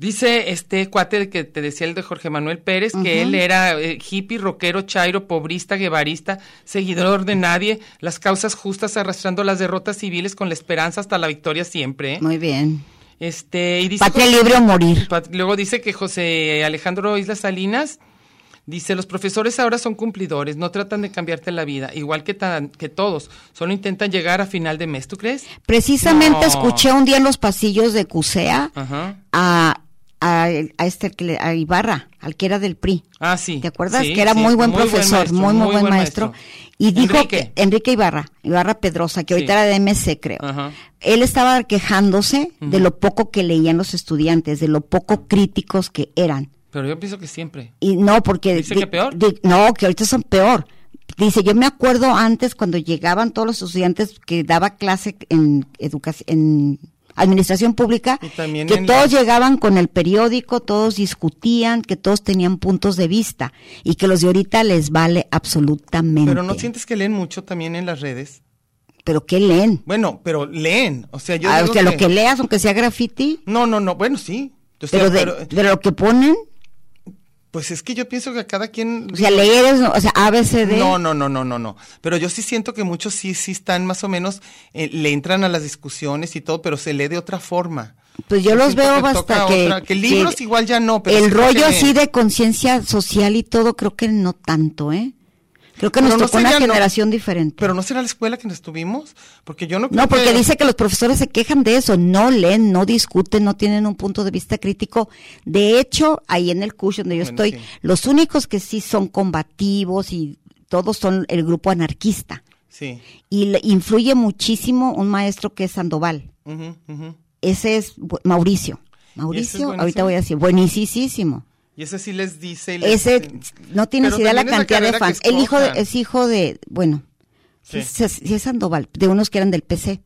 Speaker 3: Dice este cuate que te decía el de Jorge Manuel Pérez, que él era eh, hippie, rockero, chairo, pobrista, guevarista, seguidor de nadie, las causas justas arrastrando las derrotas civiles con la esperanza hasta la victoria siempre. ¿eh?
Speaker 1: Muy bien.
Speaker 3: Este, y dice
Speaker 1: Patria libre o morir.
Speaker 3: Luego dice que José Alejandro Isla Salinas dice, los profesores ahora son cumplidores, no tratan de cambiarte la vida, igual que, tan- que todos, solo intentan llegar a final de mes, ¿tú crees?
Speaker 1: Precisamente
Speaker 3: No.
Speaker 1: escuché un día en los pasillos de CUSEA
Speaker 3: Ajá.
Speaker 1: a, a, a este a Ibarra, al que era del PRI.
Speaker 3: Ah, sí.
Speaker 1: ¿Te acuerdas?
Speaker 3: Sí,
Speaker 1: que era
Speaker 3: sí,
Speaker 1: muy buen
Speaker 3: muy buen
Speaker 1: profesor,
Speaker 3: maestro,
Speaker 1: muy, muy,
Speaker 3: muy
Speaker 1: buen,
Speaker 3: buen
Speaker 1: maestro.
Speaker 3: maestro.
Speaker 1: Y dijo
Speaker 3: Enrique.
Speaker 1: que Enrique Ibarra, Ibarra Pedrosa, que ahorita
Speaker 3: Sí.
Speaker 1: era de MC, creo.
Speaker 3: Ajá.
Speaker 1: Él estaba quejándose de lo poco que leían los estudiantes, de lo poco críticos que eran.
Speaker 3: Pero yo pienso que siempre.
Speaker 1: Y no, porque...
Speaker 3: ¿Dice que peor?
Speaker 1: no, que ahorita son peor. Dice, yo me acuerdo antes cuando llegaban todos los estudiantes que daba clase en educación, en administración pública, que todos
Speaker 3: la-
Speaker 1: llegaban con el periódico, todos discutían, que todos tenían puntos de vista y que los de ahorita les vale absolutamente.
Speaker 3: Pero no sientes que leen mucho también en las redes.
Speaker 1: ¿Pero qué leen?
Speaker 3: Bueno, pero leen. O sea, yo
Speaker 1: Ah,
Speaker 3: digo
Speaker 1: o sea, lo que leas, aunque sea graffiti,
Speaker 3: No, no, no. Bueno, sí. O sea,
Speaker 1: pero, de,
Speaker 3: pero,
Speaker 1: pero lo que ponen,
Speaker 3: pues es que yo pienso que a cada quien.
Speaker 1: o sea, leer es, o sea, ABCD.
Speaker 3: No, no, no, no, no, no. Pero yo sí siento que muchos sí, sí están más o menos, eh, le entran a las discusiones y todo, pero se lee de otra forma.
Speaker 1: Pues yo los veo
Speaker 3: toca
Speaker 1: que,
Speaker 3: otra- que libros igual ya no, pero
Speaker 1: el rollo así de conciencia social y todo creo que no tanto, ¿eh? Creo que
Speaker 3: Pero
Speaker 1: nos
Speaker 3: no
Speaker 1: tocó una
Speaker 3: no-
Speaker 1: generación diferente.
Speaker 3: Pero no será la escuela que nos estuvimos, porque yo no creo
Speaker 1: no, porque
Speaker 3: que-
Speaker 1: dice que los profesores se quejan de eso, no leen, no discuten, no tienen un punto de vista crítico. De hecho, ahí en el CUSH donde yo
Speaker 3: Bueno,
Speaker 1: estoy,
Speaker 3: sí.
Speaker 1: los únicos que sí son combativos y todos son el grupo anarquista.
Speaker 3: Sí.
Speaker 1: Y le influye muchísimo un maestro que es Sandoval. Ese es Mauricio. Mauricio, ahorita voy a decir, buenísimo.
Speaker 3: Y ese sí les dice. les-
Speaker 1: Ese, no tienes
Speaker 3: Pero
Speaker 1: idea la cantidad de fans. El hijo de- es hijo de, bueno, sí,
Speaker 3: sí
Speaker 1: es Sandoval, de unos que eran del PC.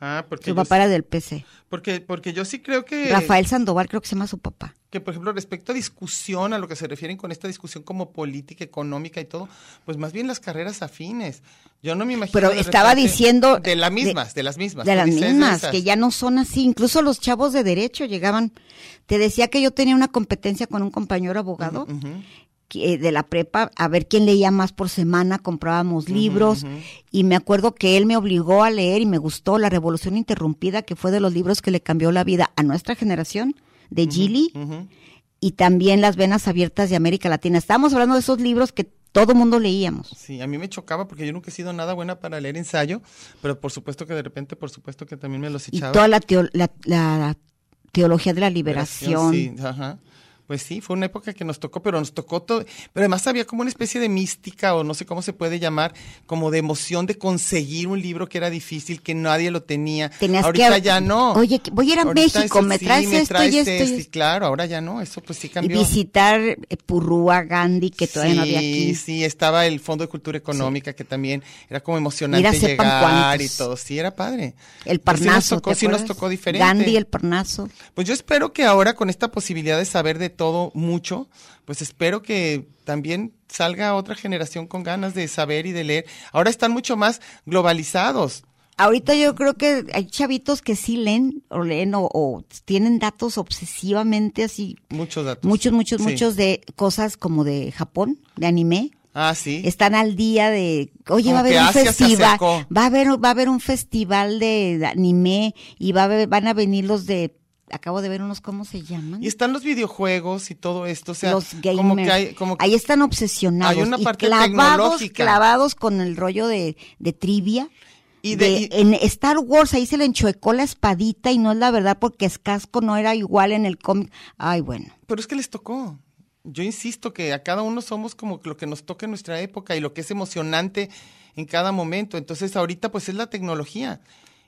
Speaker 3: Ah, porque
Speaker 1: Su
Speaker 3: yo,
Speaker 1: papá era del PC.
Speaker 3: porque, porque yo sí creo que.
Speaker 1: Rafael Sandoval creo que se llama su papá.
Speaker 3: Que por ejemplo respecto a discusión, a lo que se refieren con esta discusión como política, económica y todo, pues más bien las carreras afines. Yo no me imagino.
Speaker 1: Pero estaba diciendo...
Speaker 3: de las mismas, de, las mismas.
Speaker 1: De las
Speaker 3: de
Speaker 1: mismas, que ya no son así. Incluso los chavos de derecho llegaban. Te decía que yo tenía una competencia con un compañero abogado que, eh, de la prepa a ver quién leía más por semana, comprábamos libros y me acuerdo que él me obligó a leer y me gustó La Revolución Interrumpida, que fue de los libros que le cambió la vida a nuestra generación, de Gili, y también Las Venas Abiertas de América Latina. Estábamos hablando de esos libros que todo mundo leíamos.
Speaker 3: Sí, a mí me chocaba porque yo nunca he sido nada buena para leer ensayo, pero por supuesto que de repente, por supuesto que también me los
Speaker 1: Y
Speaker 3: echaba.
Speaker 1: toda la, teo- la, la teología de la liberación.
Speaker 3: Sí, ajá. Pues sí, fue una época que nos tocó, pero nos tocó todo. Pero además había como una especie de mística, o no sé cómo se puede llamar, como de emoción de conseguir un libro que era difícil, que nadie lo tenía.
Speaker 1: Tenías
Speaker 3: Ahorita
Speaker 1: que-
Speaker 3: ya no.
Speaker 1: Oye, voy a ir a
Speaker 3: Ahorita
Speaker 1: México, me
Speaker 3: sí,
Speaker 1: traes esto y
Speaker 3: traes
Speaker 1: esto y
Speaker 3: esto. Claro, ahora ya no, eso pues sí
Speaker 1: Y
Speaker 3: cambió.
Speaker 1: visitar eh, Purrúa, Gandhi, que todavía no había
Speaker 3: Sí,
Speaker 1: aquí.
Speaker 3: Sí, estaba el Fondo de Cultura Económica, que también era como emocionante
Speaker 1: Mira,
Speaker 3: llegar y todo. Sí, era padre.
Speaker 1: El
Speaker 3: Pues sí
Speaker 1: Parnaso.
Speaker 3: nos tocó,
Speaker 1: ¿te
Speaker 3: sí nos tocó diferente.
Speaker 1: Gandhi, el Parnaso.
Speaker 3: Pues yo espero que ahora con esta posibilidad de saber de todo mucho, pues espero que también salga otra generación con ganas de saber y de leer. Ahora están mucho más globalizados.
Speaker 1: Ahorita yo creo que hay chavitos que sí leen o leen o, o tienen datos obsesivamente así,
Speaker 3: Muchos datos.
Speaker 1: muchos, muchos,
Speaker 3: Sí.
Speaker 1: muchos de cosas como de Japón, de anime.
Speaker 3: Ah, sí.
Speaker 1: Están al día de, oye, va a haber un festival, va a haber, va a haber un festival de, de anime y va a haber- van a venir los de, acabo de ver unos, ¿cómo se llaman?
Speaker 3: Y están los videojuegos y todo esto, o sea,
Speaker 1: los gamers.
Speaker 3: como que hay, como que-
Speaker 1: Ahí están obsesionados.
Speaker 3: Hay una
Speaker 1: y
Speaker 3: parte
Speaker 1: clavados,
Speaker 3: tecnológica.
Speaker 1: clavados con el rollo de, de trivia.
Speaker 3: Y de-
Speaker 1: De-
Speaker 3: y-
Speaker 1: en Star Wars ahí se le enchuecó la espadita y no es la verdad porque es casco no era igual en el cómic. Ay, bueno.
Speaker 3: Pero es que les tocó. Yo insisto que a cada uno somos como lo que nos toca en nuestra época y lo que es emocionante en cada momento. Entonces ahorita pues es la tecnología.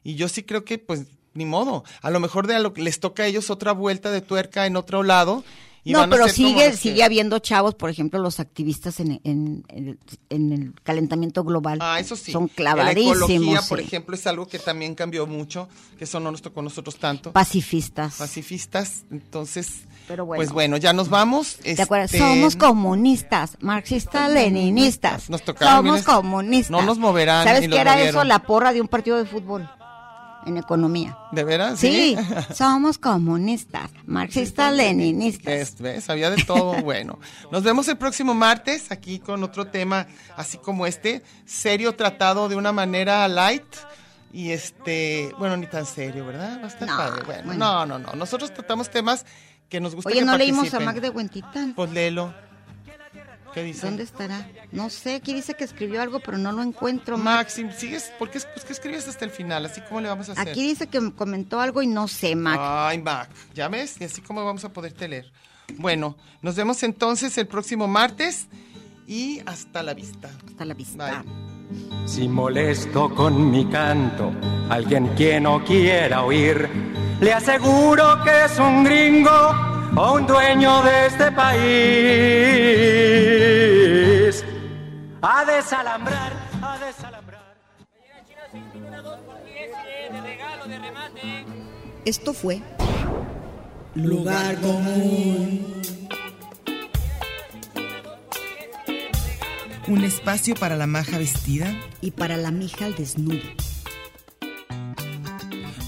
Speaker 3: Y yo sí creo que pues ni modo. A lo mejor de a lo que les toca a ellos otra vuelta de tuerca en otro lado. y
Speaker 1: no,
Speaker 3: van
Speaker 1: pero sigue,
Speaker 3: que-
Speaker 1: sigue habiendo chavos, por ejemplo, los activistas en, en- en el- en el calentamiento global.
Speaker 3: Ah, eso sí.
Speaker 1: Son
Speaker 3: La ecología,
Speaker 1: clavadísimos.
Speaker 3: por ejemplo, es algo que también cambió mucho, que eso no nos tocó a nosotros tanto.
Speaker 1: Pacifistas.
Speaker 3: Pacifistas. Entonces,
Speaker 1: Pero bueno.
Speaker 3: pues bueno, ya nos vamos.
Speaker 1: ¿Te acuerdas?
Speaker 3: Este,
Speaker 1: Somos comunistas, marxistas, leninistas.
Speaker 3: Nos tocaron,
Speaker 1: Somos comunistas.
Speaker 3: no nos moverán
Speaker 1: ¿Sabes qué era
Speaker 3: movieron.
Speaker 1: eso? La porra de un partido de fútbol en economía.
Speaker 3: ¿De veras?
Speaker 1: Sí, somos comunistas, marxistas, leninistas.
Speaker 3: ¿Ves? Había de todo. bueno, nos vemos el próximo martes aquí con otro tema así como este, serio tratado de una manera light. Y este, bueno, ni tan serio, ¿verdad? Va a estar
Speaker 1: No,
Speaker 3: padre. Bueno,
Speaker 1: bueno.
Speaker 3: no, no, no. Nosotros tratamos temas que nos gusta
Speaker 1: Oye,
Speaker 3: que
Speaker 1: no leímos a
Speaker 3: participen.
Speaker 1: Mac de Huentitán.
Speaker 3: Pues léelo. ¿Qué dice?
Speaker 1: ¿Dónde estará? No sé, aquí dice que escribió algo, pero no lo encuentro.
Speaker 3: Maxim, sigues, ¿por qué, pues, qué escribes hasta el final? Así como le vamos a hacer.
Speaker 1: Aquí dice que comentó algo y no sé, Mac.
Speaker 3: Ay, Mac, ¿ya ves? Y así como vamos a poderte leer. Bueno, nos vemos entonces el próximo martes y hasta la vista.
Speaker 1: Hasta la vista.
Speaker 3: Bye.
Speaker 10: Si molesto con mi canto a alguien que no quiera oír, le aseguro que es un gringo o un dueño de este país. A desalambrar, a desalambrar.
Speaker 4: Esto fue Lugar Común.
Speaker 8: Un espacio para la maja vestida.
Speaker 4: Y para la mija al desnudo.